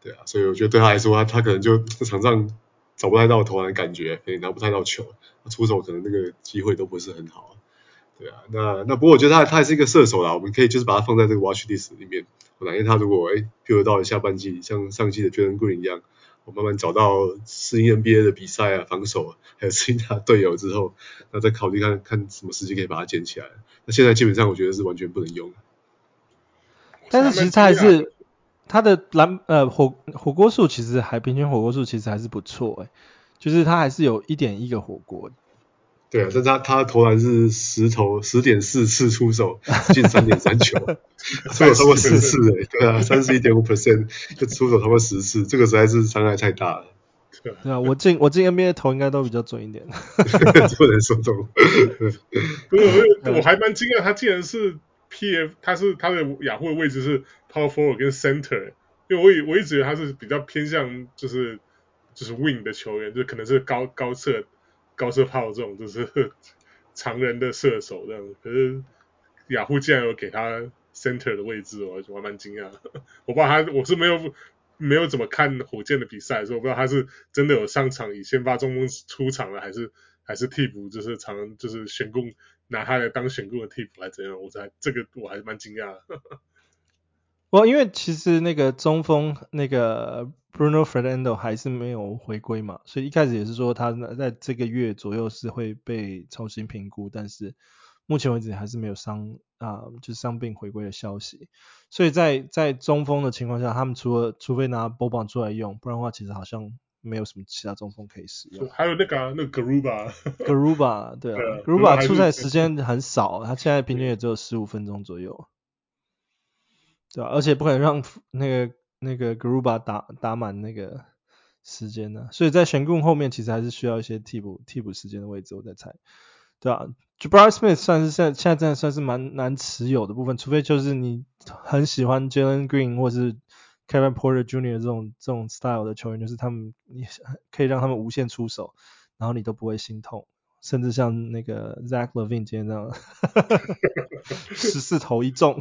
对啊，所以我觉得对他来说，他他可能就在场上找不太到投篮的感觉，也拿不太到球，出手可能那个机会都不是很好啊。对啊，那那不过我觉得他他还是一个射手啦，我们可以就是把他放在这个 Watch List 里面。我哪天他如果哎，譬如到了下半季，像上季的 Jalen Green 一样，我慢慢找到适应 NBA 的比赛啊、防守啊，还有适应他队友之后，那再考虑看看什么时机可以把他捡起来。那现在基本上我觉得是完全不能用。但是其实他还是他的蓝呃火火锅数其实还平均火锅数其实还是不错诶，就是他还是有一点一个火锅。对啊，但他他投篮是十投十点四次出手进三点三球，[LAUGHS] 出手超过十次诶，对啊，三十一点五 percent 就出手超过十次，这个实在是伤害太大了。对啊，我进我进 NBA 投应该都比较准一点，[LAUGHS] 不能说中。[LAUGHS] 不是，我还蛮惊讶，他竟然是 PF，他是他的雅虎的位置是 Power Forward 跟 Center，因为我以我一直觉得他是比较偏向就是就是 Wing 的球员，就可能是高高射。高射炮这种就是 [LAUGHS] 常人的射手这样，可是雅虎竟然有给他 center 的位置，我还蛮惊讶。[LAUGHS] 我不知道他，我是没有没有怎么看火箭的比赛，所以我不知道他是真的有上场以先发中锋出场了，还是还是替补，就是常就是选攻拿他来当选攻的替补，还是怎样？我才这个我还是蛮惊讶的。我因为其实那个中锋那个 Bruno Fernando 还是没有回归嘛，所以一开始也是说他在这个月左右是会被重新评估，但是目前为止还是没有伤啊，就是伤病回归的消息。所以在在中锋的情况下，他们除了除非拿 Boban 出来用，不然的话其实好像没有什么其他中锋可以使用。还有那个、啊、那个 Garuba，Garuba [LAUGHS] 对啊，Garuba 出赛时间很少，他现在平均也只有十五分钟左右。对啊，而且不可能让那个那个 Gruba 打打满那个时间呢、所以在选控后面其实还是需要一些替补替补时间的位置，我在猜。对啊，Jabari Smith 算是现在现在真的算是蛮难持有的部分，除非就是你很喜欢 Jalen Green 或是 Kevin Porter Jr. 这种这种 style 的球员，就是他们你可以让他们无限出手，然后你都不会心痛，甚至像那个 Zach Levine 今天这样，[LAUGHS] 十四投一中。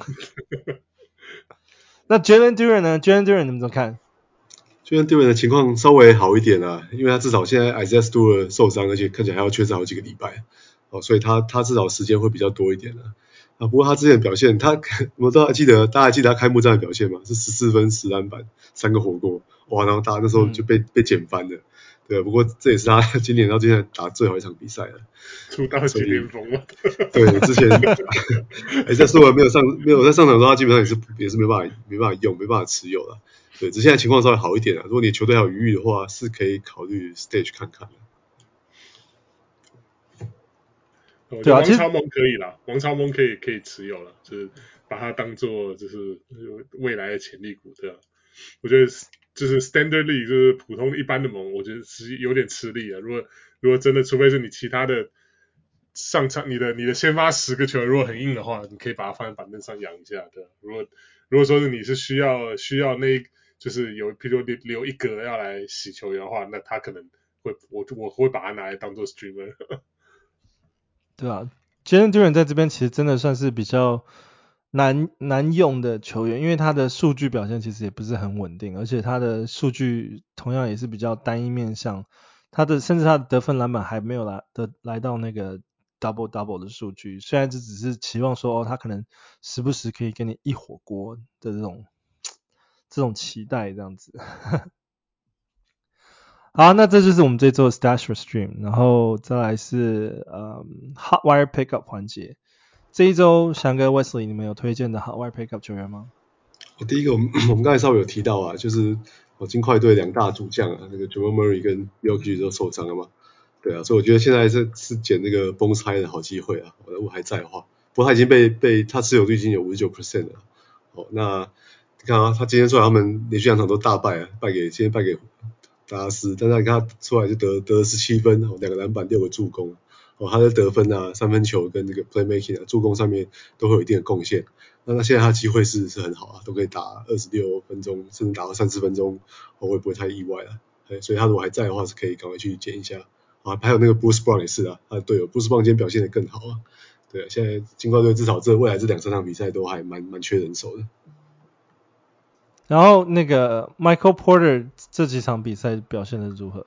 [LAUGHS] 那 Jalen Duran 呢？Jalen Duran 你们怎么看？Jalen Duran 的情况稍微好一点啊，因为他至少现在 Isaiah Stewart 受伤，而且看起来还要缺阵好几个礼拜，哦，所以他他至少时间会比较多一点的啊，啊。不过他之前的表现，他 [LAUGHS] 我都还记得，大家还记得他开幕战的表现吗？是十四分、十篮板、三个火锅，哇！然后大家那时候就被、嗯、被捡翻了。对，不过这也是他 [LAUGHS] 今年到现在打最后一场比赛了，出道即巅峰了。对，之前 [LAUGHS] 哎，这是我没有上没有在上场的时候，他基本上也是也是没办法没办法用，没办法持有了。对，只现在情况稍微好一点了。如果你球队还有余裕的话，是可以考虑 stage 看看的。对啊，王超梦可以啦，王超梦可以可以持有了，就是把它当做就是未来的潜力股，对吧？我觉得。就是 standard league 就是普通一般的盟，我觉得是有点吃力啊。如果如果真的，除非是你其他的上场，你的你的先发十个球如果很硬的话，你可以把它放在板凳上养一下，对。如果如果说是你是需要需要那，就是有，譬如说留留一格要来洗球员的话，那他可能会我我会把它拿来当做 streamer。[LAUGHS] 对啊，Jalen Duren 在这边其实真的算是比较。难难用的球员，因为他的数据表现其实也不是很稳定，而且他的数据同样也是比较单一面向，他的甚至他的得分篮板还没有来的来到那个 double double 的数据，虽然这只是期望说哦，他可能时不时可以给你一火锅的这种这种期待这样子。[LAUGHS] 好，那这就是我们这周的 Stash for Stream，然后再来是呃、Hot Wire Pickup 环节。这一周，翔哥 Wesley，你们有推荐的 Hot Wire Pickup 球员吗？第一个，我们 [COUGHS] 我们刚才稍微有提到啊，就是我金块队两大主将啊，那个 Jamal Murray 跟 y o k i 都受伤了嘛，对啊，所以我觉得现在是是捡那个 Bones Hyde 的好机会啊，我如果还在的话，不过他已经被被他持有率已经有五十九 percent 了，哦，那你看啊，他今天出来他们连续两场都大败啊，败给今天败给达拉斯，但是你看他出来就得得了十七分，两个篮板，六个助攻。哦，他的得分啊，三分球跟这个 playmaking 啊，助攻上面都会有一定的贡献。那那现在他机会是是很好啊，都可以打二十六分钟，甚至打到三十分钟，我会不会太意外了？所以他如果还在的话，是可以赶快去捡一下。啊，还有那个 Bruce Brown 也是啊，他的队友 Bruce Brown 今天表现得更好啊。对啊，现在金块队至少这未来这两三场比赛都还蛮蛮缺人手的。然后那个 Michael Porter 这几场比赛表现的如何？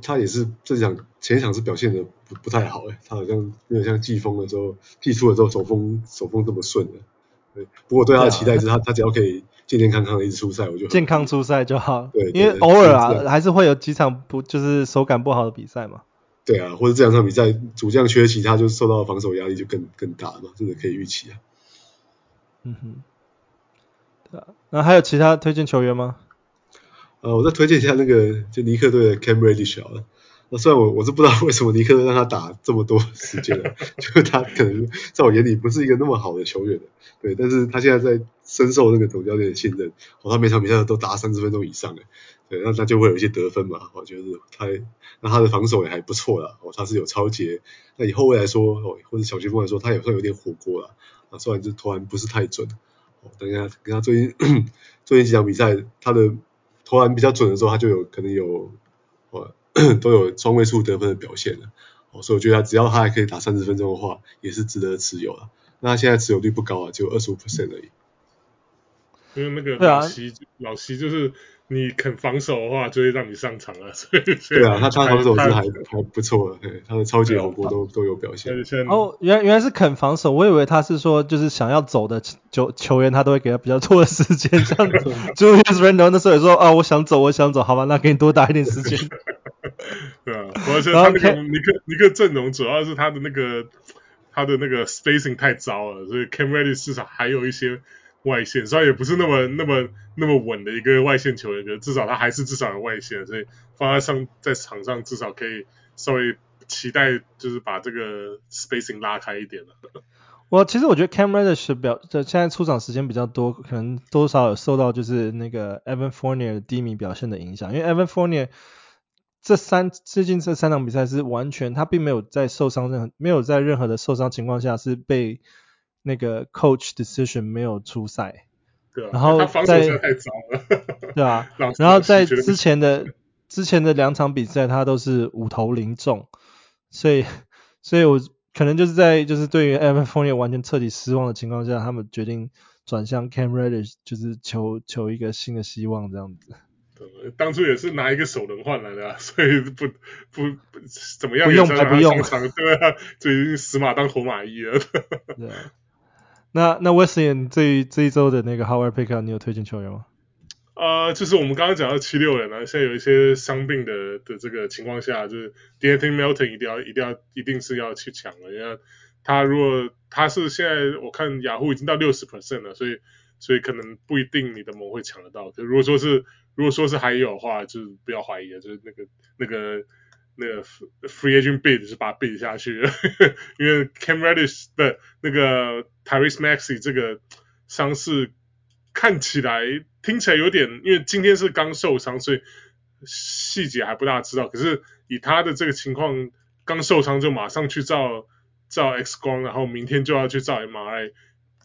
他也是这场前一场是表现的不不太好诶，他好像没有像季风的时候季初的时候手风手风这么顺的。对，不过对他的期待是他他只要可以健健康康的一直出赛，我就健康出赛就好。对，因为偶尔啊还是会有几场不就是手感不好的比赛嘛。对啊，或者这两场比赛主将缺席，他就受到防守压力就更更大嘛，这个可以预期啊。嗯哼，对那还有其他推荐球员吗？呃，我再推荐一下那个就尼克队的 Cam Reddish 好了。那虽然我我是不知道为什么尼克队让他打这么多时间了，[LAUGHS] 就是他可能在我眼里不是一个那么好的球员的，对，但是他现在在深受那个总教练的信任，哦，他每场比赛都打三十分钟以上的，对，那他就会有一些得分嘛，我觉得他那他的防守也还不错啦，哦，他是有抄截，那以后卫来说，哦，或者小前锋来说，他也算有点火锅了，啊，虽然就投篮不是太准，哦，等一下跟他最近 [CLEARS THROAT] 最近几场比赛他的。投篮比较准的时候，他就有可能有，呃，[CLEARS THROAT] 都有双位数得分的表现了。哦，所以我觉得他只要他还可以打三十分钟的话，也是值得持有啊。那现在持有率不高啊，只有二十五 percent 而已。因为那个老西，啊、老西就是。你肯防守的话，就会让你上场啊。[LAUGHS] 所以对啊，他他防守是还还不错的，对，他的超级火锅都都有表现。哦，原原来是肯防守，我以为他是说就是想要走的球球员，他都会给他比较多的时间。像 [LAUGHS] Julius Randle 那时候也说啊，我想走，我想走，好吧，那给你多打一点时间。[LAUGHS] 对啊，而且他那个尼克尼克阵容主要是他的那个他的那个 spacing 太糟了，所以 Cam Reddish 至少还有一些。外线虽然也不是那么那么那么稳的一个外线球员，可至少他还是至少有外线，所以放在上在场上至少可以稍微期待，就是把这个 spacing 拉开一点了。我其实我觉得 Cam Reddish 表现在出场时间比较多，可能多少有受到就是那个 Evan Fournier 的低迷表现的影响，因为 Evan Fournier 这三最近这三场比赛是完全他并没有在受伤任何没有在任何的受伤情况下是被。那个 coach decision 没有出赛，对啊，然后在太糟了，[LAUGHS] 对啊，[LAUGHS] 然后在之前的之前的两场比赛他都是五投零中，所以所以我可能就是在就是对于 Evan Fournier 完全彻底失望的情况下，他们决定转向 Cam Reddish，就是求求一个新的希望这样子。对，当初也是拿一个首轮换来的，啊，[LAUGHS] 所以不不不怎么样，不用还不用，对啊，就已经死马当活马医了。对啊。那那 Wesley 这这一周的那个 Howard Pickup 你有推荐球员吗？呃，就是我们刚刚讲到七六人啊，现在有一些伤病的的这个情况下，就是 d a n t o n Melton 一定要一定要一定是要去抢了，因为他如果他是现在我看雅虎已经到六十 percent 了，所以所以可能不一定你的盟会抢得到。就如果说是如果说是还有的话，就是不要怀疑了，就是那个那个。那个 free agent bid 是把它 bid 下去，[LAUGHS] 因为 Cam Reddish 的那个 Tyrese Maxey 这个伤势看起来听起来有点，因为今天是刚受伤，所以细节还不大知道。可是以他的这个情况，刚受伤就马上去照照 X 光，然后明天就要去照 MRI，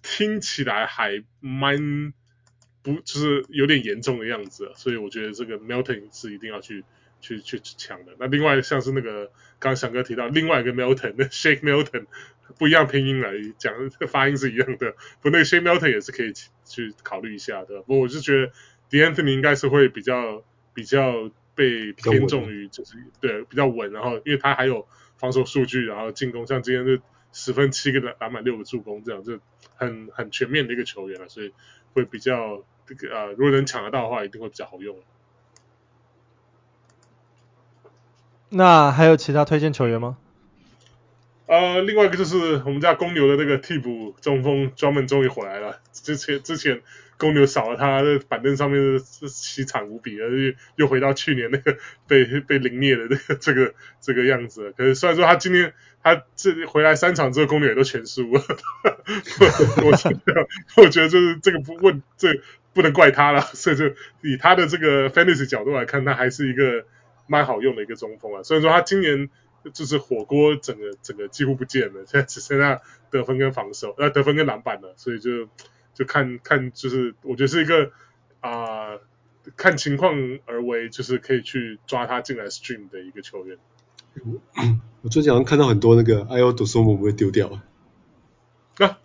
听起来还蛮不就是有点严重的样子，所以我觉得这个 Melton 是一定要去。去去抢的。那另外像是那个刚刚翔哥提到另外一个 Melton，那 Shake Milton 不一样拼音来讲，这个发音是一样的。不，那个 Shake Milton 也是可以去考虑一下的。不过我是觉得 D'Anthony 应该是会比较比较被偏重于就是对比较稳，然后因为他还有防守数据，然后进攻像今天是十分七个篮板六个助攻这样，就很很全面的一个球员了，所以会比较这个啊，如果能抢得到的话，一定会比较好用。那还有其他推荐球员吗？呃，另外一个就是我们家公牛的那个替补中锋专门终于回来了。之前之前公牛少了他的板凳上面是凄惨无比，而又又回到去年那个 [LAUGHS] 被被凌虐的这个这个这个样子。可是虽然说他今天他这回来三场之后，公牛也都全输了。[LAUGHS] 我觉得我觉得就是这个不问这不能怪他了，所以就以他的这个 fantasy 角度来看，他还是一个。蛮好用的一个中锋啊，虽然说他今年就是火锅整个整个几乎不见了，现在只剩下得分跟防守，[LAUGHS] 呃得分跟篮板了，所以就就看看就是我觉得是一个啊、呃、看情况而为，就是可以去抓他进来 stream 的一个球员。[COUGHS] 我最近好像看到很多那个 Ayo Dosunmu 不会丢掉。啊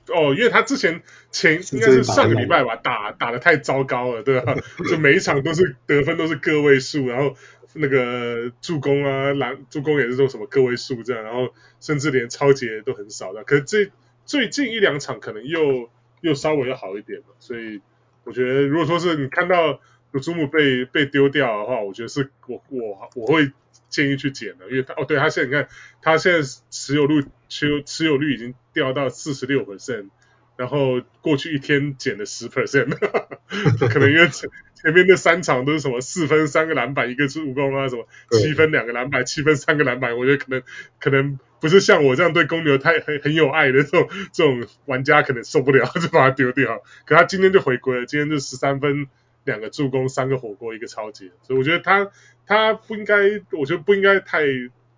哦，因为他之前前应该是上个礼拜吧，打打的太糟糕了，对吧？[LAUGHS] 就每一场都是得分都是个位数，然后。那个助攻啊，篮助攻也是说什么个位数这样，然后甚至连抄截都很少的。可是这最近一两场可能又又稍微要好一点了，所以我觉得如果说是你看到祖母被被丢掉的话，我觉得是我我我会建议去捡的，因为他哦对他现在你看他现在持有率持有持有率已经掉到四十六 percent，然后过去一天减了十 percent，[LAUGHS] 可能因为前前面那三场都是什么四分三个篮板一个助攻啊，什么七分两个篮板七分三个篮板，我觉得可能可能不是像我这样对公牛太很很有爱的这种这种玩家可能受不了，[LAUGHS] 就把它丢掉。可他今天就回归了，今天就十三分两个助攻三个火锅一个超级，所以我觉得他他不应该，我觉得不应该太。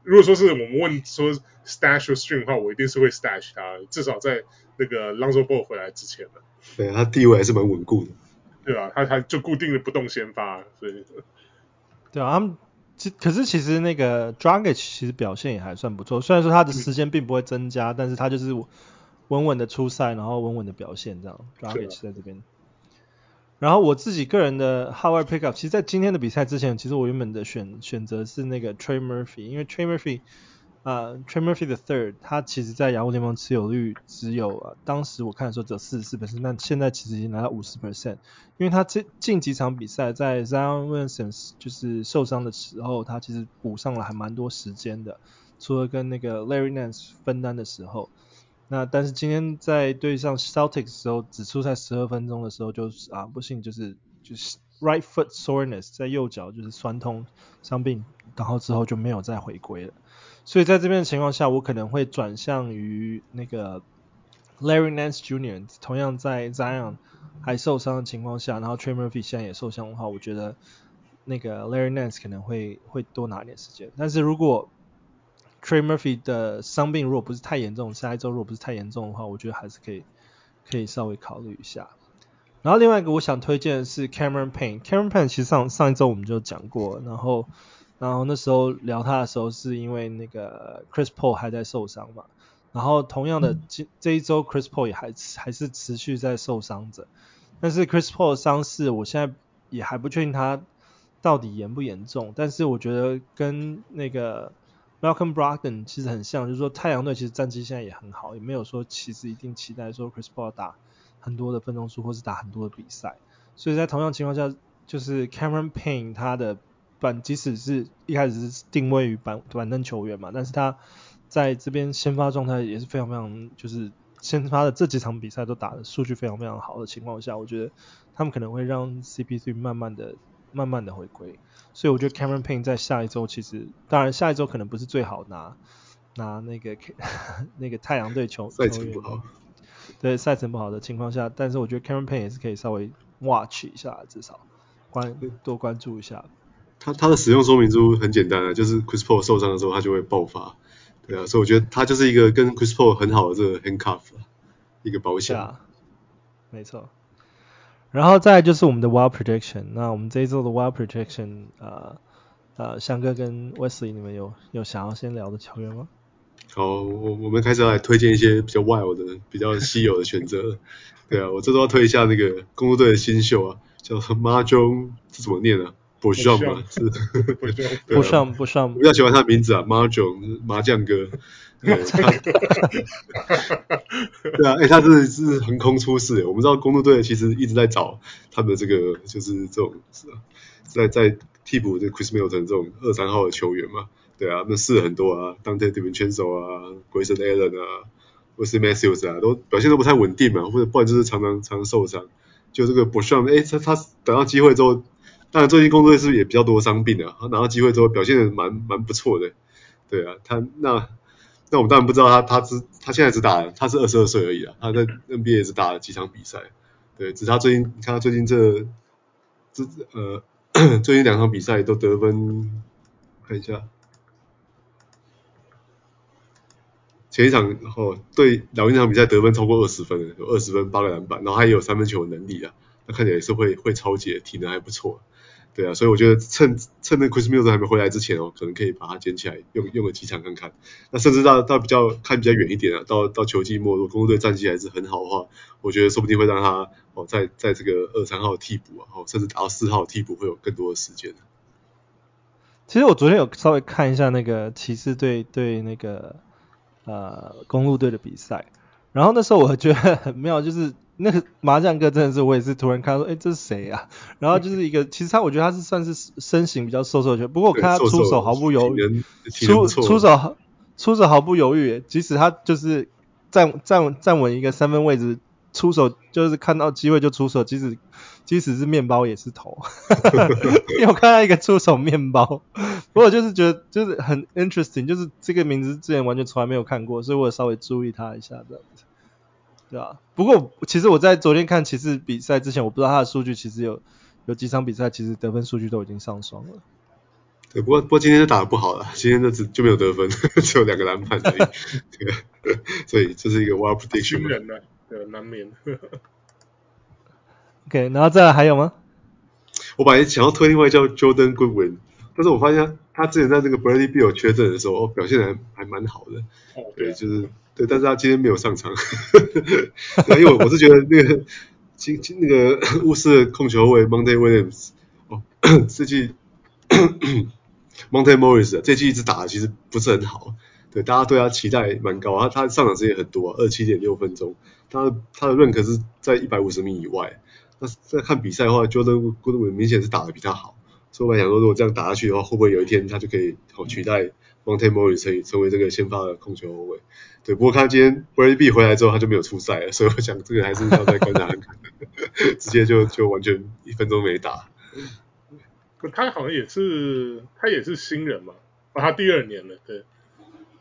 如果说是我们问说 stash or stream 的话，我一定是会 stash 他，至少在那个 Lonzo Ball 回来之前的。对，他地位还是蛮稳固的。对啊，他他就固定的不动先发，所以。对啊，他们其可是其实那个 Dragic 其实表现也还算不错，虽然说他的时间并不会增加，嗯、但是他就是稳稳的出赛，然后稳稳的表现这样。Dragic 在这边。然后我自己个人的号外 pickup，其实，在今天的比赛之前，其实我原本的选选择是那个 Trey Murphy，因为 Trey Murphy，呃，Trey Murphy the third，他其实在雅虎联盟持有率只有，呃、当时我看的时候只有四十四 percent，但现在其实已经来到五十 percent，因为他这近几场比赛在 Zion Williams 就是受伤的时候，他其实补上了还蛮多时间的，除了跟那个 Larry Nance 分担的时候。那但是今天在对上 Celtics 的时候，只出赛十二分钟的时候，就是啊不幸就是就是 right foot soreness 在右脚就是酸痛伤病，然后之后就没有再回归了。所以在这边的情况下，我可能会转向于那个 Larry Nance Jr. 同样在 Zion 还受伤的情况下，然后 Trey Murphy 现在也受伤的话，我觉得那个 Larry Nance 可能会会多拿一点时间。但是如果 Trey Murphy 的伤病如果不是太严重，下一周如果不是太严重的话，我觉得还是可以可以稍微考虑一下。然后另外一个我想推荐的是 Cameron Payne。Cameron Payne 其实上上一周我们就讲过，然后然后那时候聊他的时候是因为那个 Chris Paul 还在受伤嘛，然后同样的这这一周 Chris Paul 也还还是持续在受伤着，但是 Chris Paul 的伤势我现在也还不确定他到底严不严重，但是我觉得跟那个 Malcolm Brogdon 其实很像，就是说太阳队其实战绩现在也很好，也没有说其实一定期待说 Chris Paul 打很多的分钟数或是打很多的比赛，所以在同样情况下，就是 Cameron Payne 他的板即使是一开始是定位于板板凳球员嘛，但是他在这边先发状态也是非常非常，就是先发的这几场比赛都打的数据非常非常好的情况下，我觉得他们可能会让 CP3 慢慢的慢慢的回归。所以我觉得 Cameron Payne 在下一周其实，当然下一周可能不是最好拿拿那个 [LAUGHS] 那个太阳队球赛程不好，对赛程不好的情况下，但是我觉得 Cameron Payne 也是可以稍微 watch 一下，至少关多关注一下。他他的使用说明书很简单啊，就是 Chris Paul 受伤的时候他就会爆发，对啊，所以我觉得他就是一个跟 Chris Paul 很好的这个 handcuff 一个保险。啊，没错。然后再来就是我们的 Wild Prediction，那我们这一周的 Wild Prediction，呃呃，香哥跟 Wesley，你们有有想要先聊的球员吗？好，我我们开始来推荐一些比较 wild 的、比较稀有的选择。对啊，我这周要推一下那个公鹿队的新秀啊，叫做 Marjon，这怎么念啊？不像吗？是，[LAUGHS] 不上不像。我比较喜欢他的名字啊，Marjon 麻将哥。[LAUGHS] 对，他 [LAUGHS] 对啊，哎、欸，他是是横空出世。我们知道公鹿队其实一直在找他们的这个，就是这种是啊，在在替补这 Chris Middleton 这种二三号的球员嘛。对啊，那试了很多啊，Donte DiVincenzo 啊，Grayson Allen 啊，Wesley Matthews 啊，都表现都不太稳定嘛，或者不然就是常常常常受伤。就这个 Bosham，哎，他他等到机会之后，当然最近工作是不是也比较多伤病啊？他拿到机会之后表现的蛮蛮不错的。对啊，他那。那我们当然不知道他，他只他现在只打，他是二十二岁而已啊。他在 NBA 也只打了几场比赛，对，只是他最近，看他最近这这呃最近两场比赛都得分，看一下，前一场哦对老鹰场比赛得分超过二十分，有二十分八个篮板，然后他也有三分球能力啊，那看起来也是会会抄截，体能还不错。对啊，所以我觉得趁趁那 Chris m i l l s 还没回来之前哦，可能可以把它捡起来用用个几场看看。那甚至到到比较看比较远一点啊，到到球季末，如果公路队战绩还是很好的话，我觉得说不定会让他哦在在这个二三号替补啊，哦甚至打到四号替补会有更多的时间。其实我昨天有稍微看一下那个骑士队对那个呃公路队的比赛，然后那时候我觉得很妙，就是。那个麻将哥真的是，我也是突然看到说，哎，这是谁啊？然后就是一个，其实他我觉得他是算是身形比较瘦瘦的，不过我看他出手毫不犹豫，出出手出手毫不犹豫，即使他就是站站站稳一个三分位置，出手就是看到机会就出手，即使即使是面包也是投。[LAUGHS] 因为我看到一个出手面包，不过就是觉得就是很 interesting，就是这个名字之前完全从来没有看过，所以我稍微注意他一下这样子，对啊？不过其实我在昨天看骑士比赛之前，我不知道他的数据其实有有几场比赛其实得分数据都已经上双了。对，不过不过今天就打得不好了，今天就只就没有得分，[LAUGHS] 只有两个篮板而已。[LAUGHS] 对，所以这是一个 wild prediction。惊人的，对，难免。[LAUGHS] OK，然后再来还有吗？我本来想要推另外叫 Jordan Goodwin，但是我发现他之前在这个 Bradley Beal 缺阵的时候，哦，表现还还蛮好的。哦，对，就是对，但是他今天没有上场，[LAUGHS] 因为我是觉得那个今今那个巫师的控球位 Monte Williams，哦，这季。Monte Morris 这季一直打的其实不是很好，对，大家对他期待蛮高，他他上场时间很多，二七点六分钟，他他的 rank 是在一百五十米以外。那在看比赛的话，Jordan Goodwin 明显是打的比他好，所以我想说，如果这样打下去的话，会不会有一天他就可以好取代 Monte Morris，可以成为这个先发的控球后卫？对，不过看今天 Bradley Be 起回来之后，他就没有出赛了，所以我想这个还是要再观察看，[LAUGHS] 直接就就完全一分钟没打。他好像也是，他也是新人嘛，啊，他第二年了，对，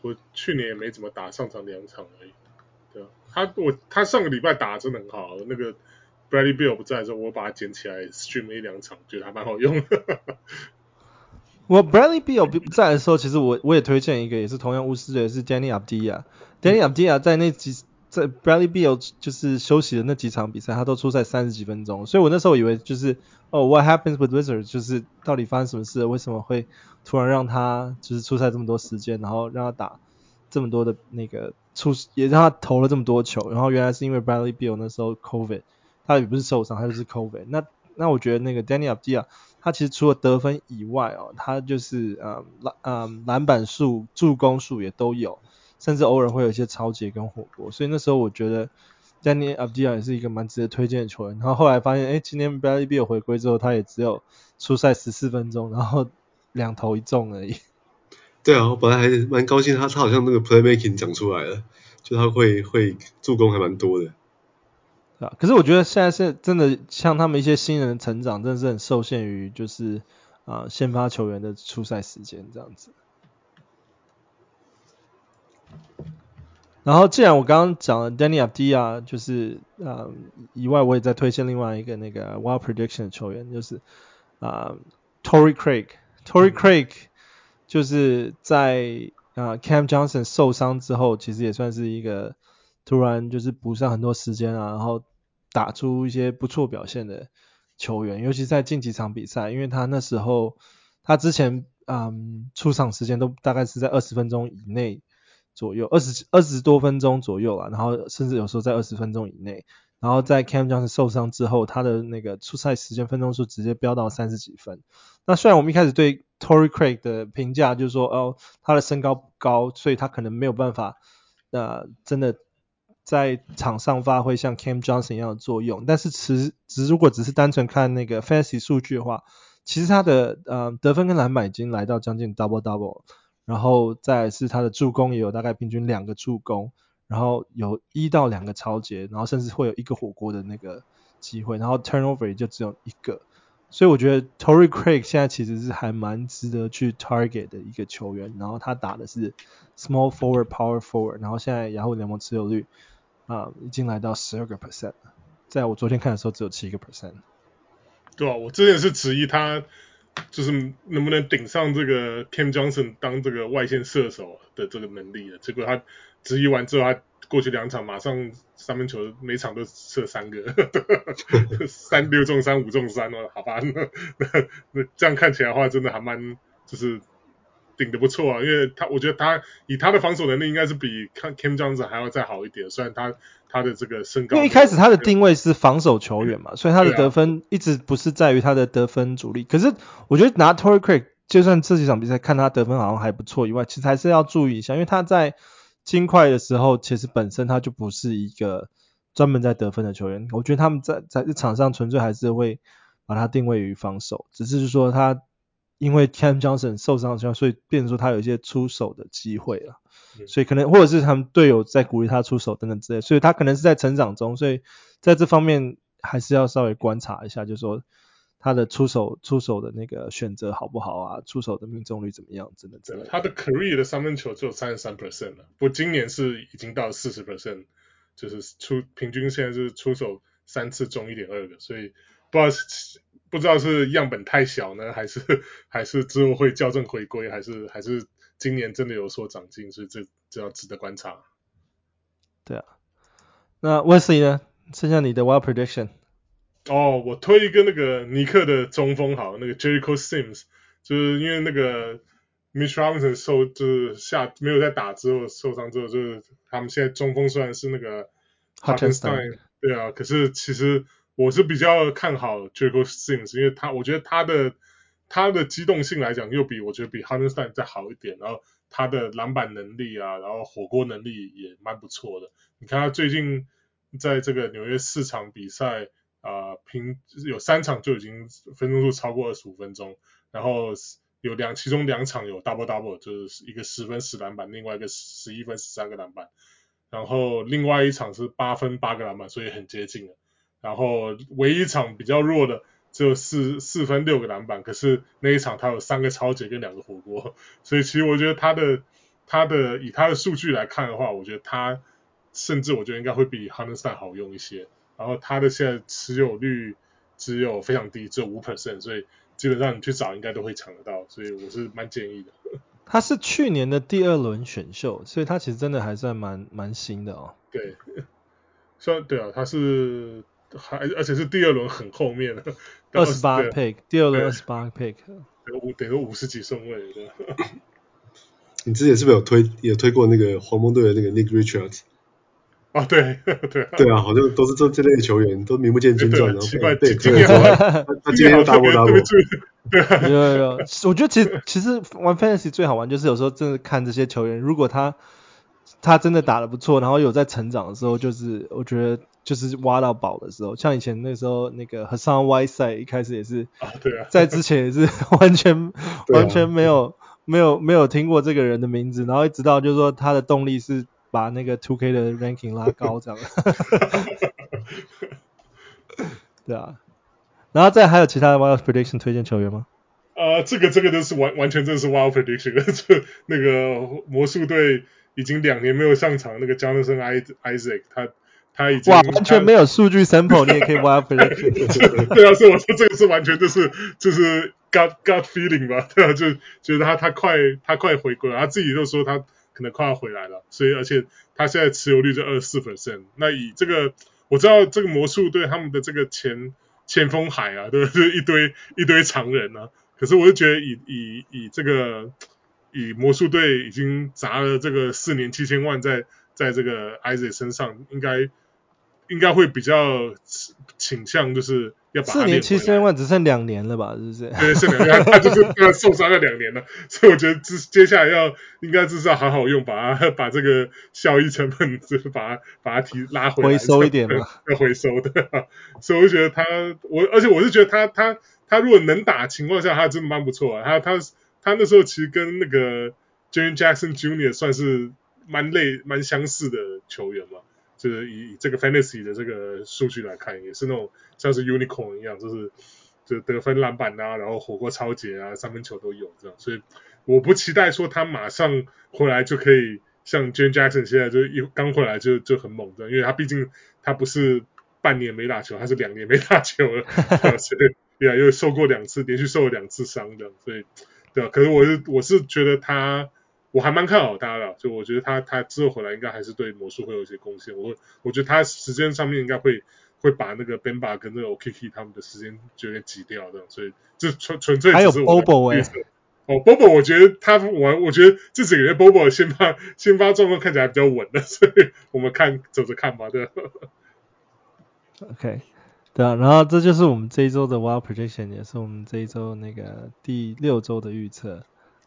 我去年也没怎么打，上场两场而已，对啊，他我他上个礼拜打的真的很好，那个 Bradley Beal 不在的时候，我把他捡起来 stream 一两场，觉得还蛮好用的。我 Bradley Beal 在的时候，其实我我也推荐一个，也是同样巫师的，是 Danny Avdija，Danny Avdija 在那几。在 Bradley Beal 就是休息的那几场比赛，他都出赛三十几分钟，所以我那时候以为就是哦，What happens with wizard？就是到底发生什么事？为什么会突然让他就是出赛这么多时间，然后让他打这么多的那个出，也让他投了这么多球，然后原来是因为 Bradley Beal 那时候 COVID，他也不是受伤，他就是 COVID。那那我觉得那个 Danny Avdija，他其实除了得分以外哦，他就是呃篮呃篮板数、助攻数也都有。甚至偶尔会有一些抄截跟火锅，所以那时候我觉得 Deni Avdija 也是一个蛮值得推荐的球员。然后后来发现，哎，今天 Bradley Beal 回归之后，他也只有出赛十四分钟，然后两投一中而已。[LAUGHS] 对啊，我本来还蛮高兴他，他好像那个 playmaking 讲出来了，就他会会助攻还蛮多的。啊，可是我觉得现在是真的，像他们一些新人的成长，真的是很受限于就是啊、呃、先发球员的出赛时间这样子。然后，既然我刚刚讲了 Deni Avdija 就是啊、呃，以外我也在推荐另外一个那个 Wild Prediction 的球员，就是啊、呃、Torrey Craig。Torrey Craig 就是在啊、呃、Cam Johnson 受伤之后，其实也算是一个突然就是补上很多时间啊，然后打出一些不错表现的球员，尤其在近几场比赛，因为他那时候他之前嗯出场时间都大概是在二十分钟以内。左右二十二十多分钟左右啊，然后甚至有时候在二十分钟以内，然后在 Cam Johnson 受伤之后，他的那个出赛时间分钟数直接飙到三十几分。那虽然我们一开始对 Torrey Craig 的评价就是说，哦，他的身高不高，所以他可能没有办法，呃，真的在场上发挥像 Cam Johnson 一样的作用。但是只只如果只是单纯看那个 Fantasy 数据的话，其实他的呃得分跟篮板已经来到将近 double double。然后再是他的助攻也有大概平均两个助攻，然后有一到两个抄截，然后甚至会有一个火锅的那个机会，然后 turnover 也就只有一个，所以我觉得 Tory Craig 现在其实是还蛮值得去 target 的一个球员，然后他打的是 small forward power forward，然后现在雅虎联盟持有率啊、已经来到十二个 percent，在我昨天看的时候只有七个 percent。对啊，我之前是质疑他。就是能不能顶上这个 Cam Johnson 当这个外线射手的这个能力的？结果他质疑完之后，他过去两场马上三分球每场都射三个，三六中三五中三哦，好吧，那那那这样看起来的话，真的还蛮就是。顶的不错啊，因为他我觉得他以他的防守能力应该是比 Cam Johnson 还要再好一点，虽然他他的这个身高，因为一开始他的定位是防守球员嘛，所以他的得分一直不是在于他的得分主力。啊、可是我觉得拿 Torrey Craig 就算这几场比赛看他得分好像还不错以外，其实还是要注意一下，因为他在金块的时候其实本身他就不是一个专门在得分的球员。我觉得他们在在这场上纯粹还是会把他定位于防守，只是说他。因为 Cam Johnson 受伤的情况，所以变成说他有一些出手的机会了，所以可能或者是他们队友在鼓励他出手等等之类，所以他可能是在成长中，所以在这方面还是要稍微观察一下，就是说他的出手出手的那个选择好不好啊，出手的命中率怎么样，真的真的。他的 career 的三分球只有三十三 percent 了，不过今年是已经到四十 percent，就是出平均现在是出手三次中一点二个，所以不知道是。不知道是样本太小呢，还是 [LAUGHS] 还是之后会校正回归，还是还是今年真的有所长进，所以这这要值得观察。对啊，那 Wesley 呢？剩下你的 Wild Prediction。哦，我推一个那个尼克的中锋好，那个 Jericho Sims，就是因为那个 Mitch Robinson 受就是下没有在打之后受伤之后，就是他们现在中锋虽然是那个 Hartenstein，对啊，可是其实。我是比较看好 Jericho Sims，因为他我觉得他的他的机动性来讲，又比我觉得比 Hartenstein 再好一点，然后他的篮板能力啊，然后火锅能力也蛮不错的。你看他最近在这个纽约四场比赛啊，平、有三场就已经分钟数超过二十五分钟，然后有两其中两场有 double double，就是一个十分十篮板，另外一个十一分十三个篮板，然后另外一场是八分八个篮板，所以很接近了。然后唯一一场比较弱的只有四四分六个篮板，可是那一场他有三个抄截跟两个火锅，所以其实我觉得他的他的以他的数据来看的话，我觉得他甚至我觉得应该会比 Hartenstein 好用一些。然后他的现在持有率只有非常低，只有五 percent，所以基本上你去找应该都会抢得到，所以我是蛮建议的。[LAUGHS] 他是去年的第二轮选秀，所以他其实真的还算蛮蛮新的哦。对，[LAUGHS] 算对啊，他是。还而且是第二轮很后面的，[LAUGHS] 二十八 pick，第二轮二十八 pick，五等于五十几顺位的。[COUGHS] 你之前是不是有推有推过那个黄蜂队的那个 Nick Richards？啊，对 [LAUGHS] 对对啊，好像都是这这类的球员，都名不见经传，然后奇怪，对，今天他今天又 double double。对，有有有，我觉得其实其实玩 fantasy 最好玩就是有时候真的看这些球员，如果他他真的打得不错，然后有在成长的时候，就是我觉得。就是挖到宝的时候，像以前那时候那个 Hassan Whiteside 一开始也是，啊对啊，[LAUGHS] 在之前也是 [LAUGHS] 完全完全没有没有没有听过这个人的名字，然后一直到就是说他的动力是把那个 2K 的 ranking 拉高这样，[LAUGHS] 对啊，然后再还有其他的 Wild Prediction 推荐球员吗？呃，这个这个都是完完全真的是 Wild Prediction，这那个魔术队已经两年没有上场，那个 Jonathan Isaac 他。他已经哇，完全没有数据 sample，你也可以 wild [LAUGHS] prediction。[LAUGHS] 对啊，所以我说这个是完全就是就是 gut gut feeling 吧，对啊，就觉得他他快他快回归了，他自己就说他可能快要回来了，所以而且他现在持有率就二十四 percent。那以这个我知道这个魔术队他们的这个前前锋海啊，对，就是一堆一堆常人啊，可是我就觉得以以以这个以魔术队已经砸了这个四年七千万在在这个 Isaac 身上，应该。应该会比较倾向就是要把四年七千万只剩两年了吧，是不是？对，剩两年，他就是他受伤了两年了，[LAUGHS] 所以我觉得接接下来要应该就是要好好用，把它把这个效益成本就是把它把它提拉回来，回收一点嘛，[LAUGHS] 要回收的。[LAUGHS] 所以我就觉得他，我而且我是觉得他他他如果能打情况下，他真的蛮不错啊。他他他那时候其实跟那个 Jaren Jackson Jr. 算是蛮类蛮相似的球员嘛。就是以以这个 fantasy 的这个数据来看，也是那种像是 unicorn 一样，就是就得分、篮板啊，然后火锅超节啊，三分球都有这样。所以我不期待说他马上回来就可以像 Jaren Jackson 现在就一刚回来就就很猛的，因为他毕竟他不是半年没打球，他是两年没打球了，[LAUGHS] 所以对啊，又受过两次连续受了两次伤的，所以对啊。可是我是我是觉得他。我还蛮看好他的，就我觉得他他之后回来应该还是对魔术会有一些贡献。我我觉得他时间上面应该会会把那个 Bamba 跟那个 OKK 他们的时间就有点挤掉这样，所以这纯纯粹只是我的预测。哦，Bobo，我觉得他我我觉得这几个月 Bobo 先发先发状况看起来比较稳的，[LAUGHS] 所以我们看走着看吧，对。OK，对啊，然后这就是我们这一周的 Wild Prediction，也是我们这一周那个第六周的预测。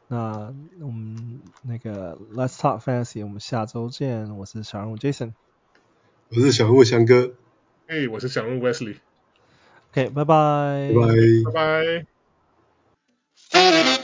那我们那个 Let's Talk Fantasy，我们下周见。我是小人物 Jason，我是小人物翔哥，哎，hey, 我是小人物 Wesley。OK，拜拜，拜拜，拜拜。拜。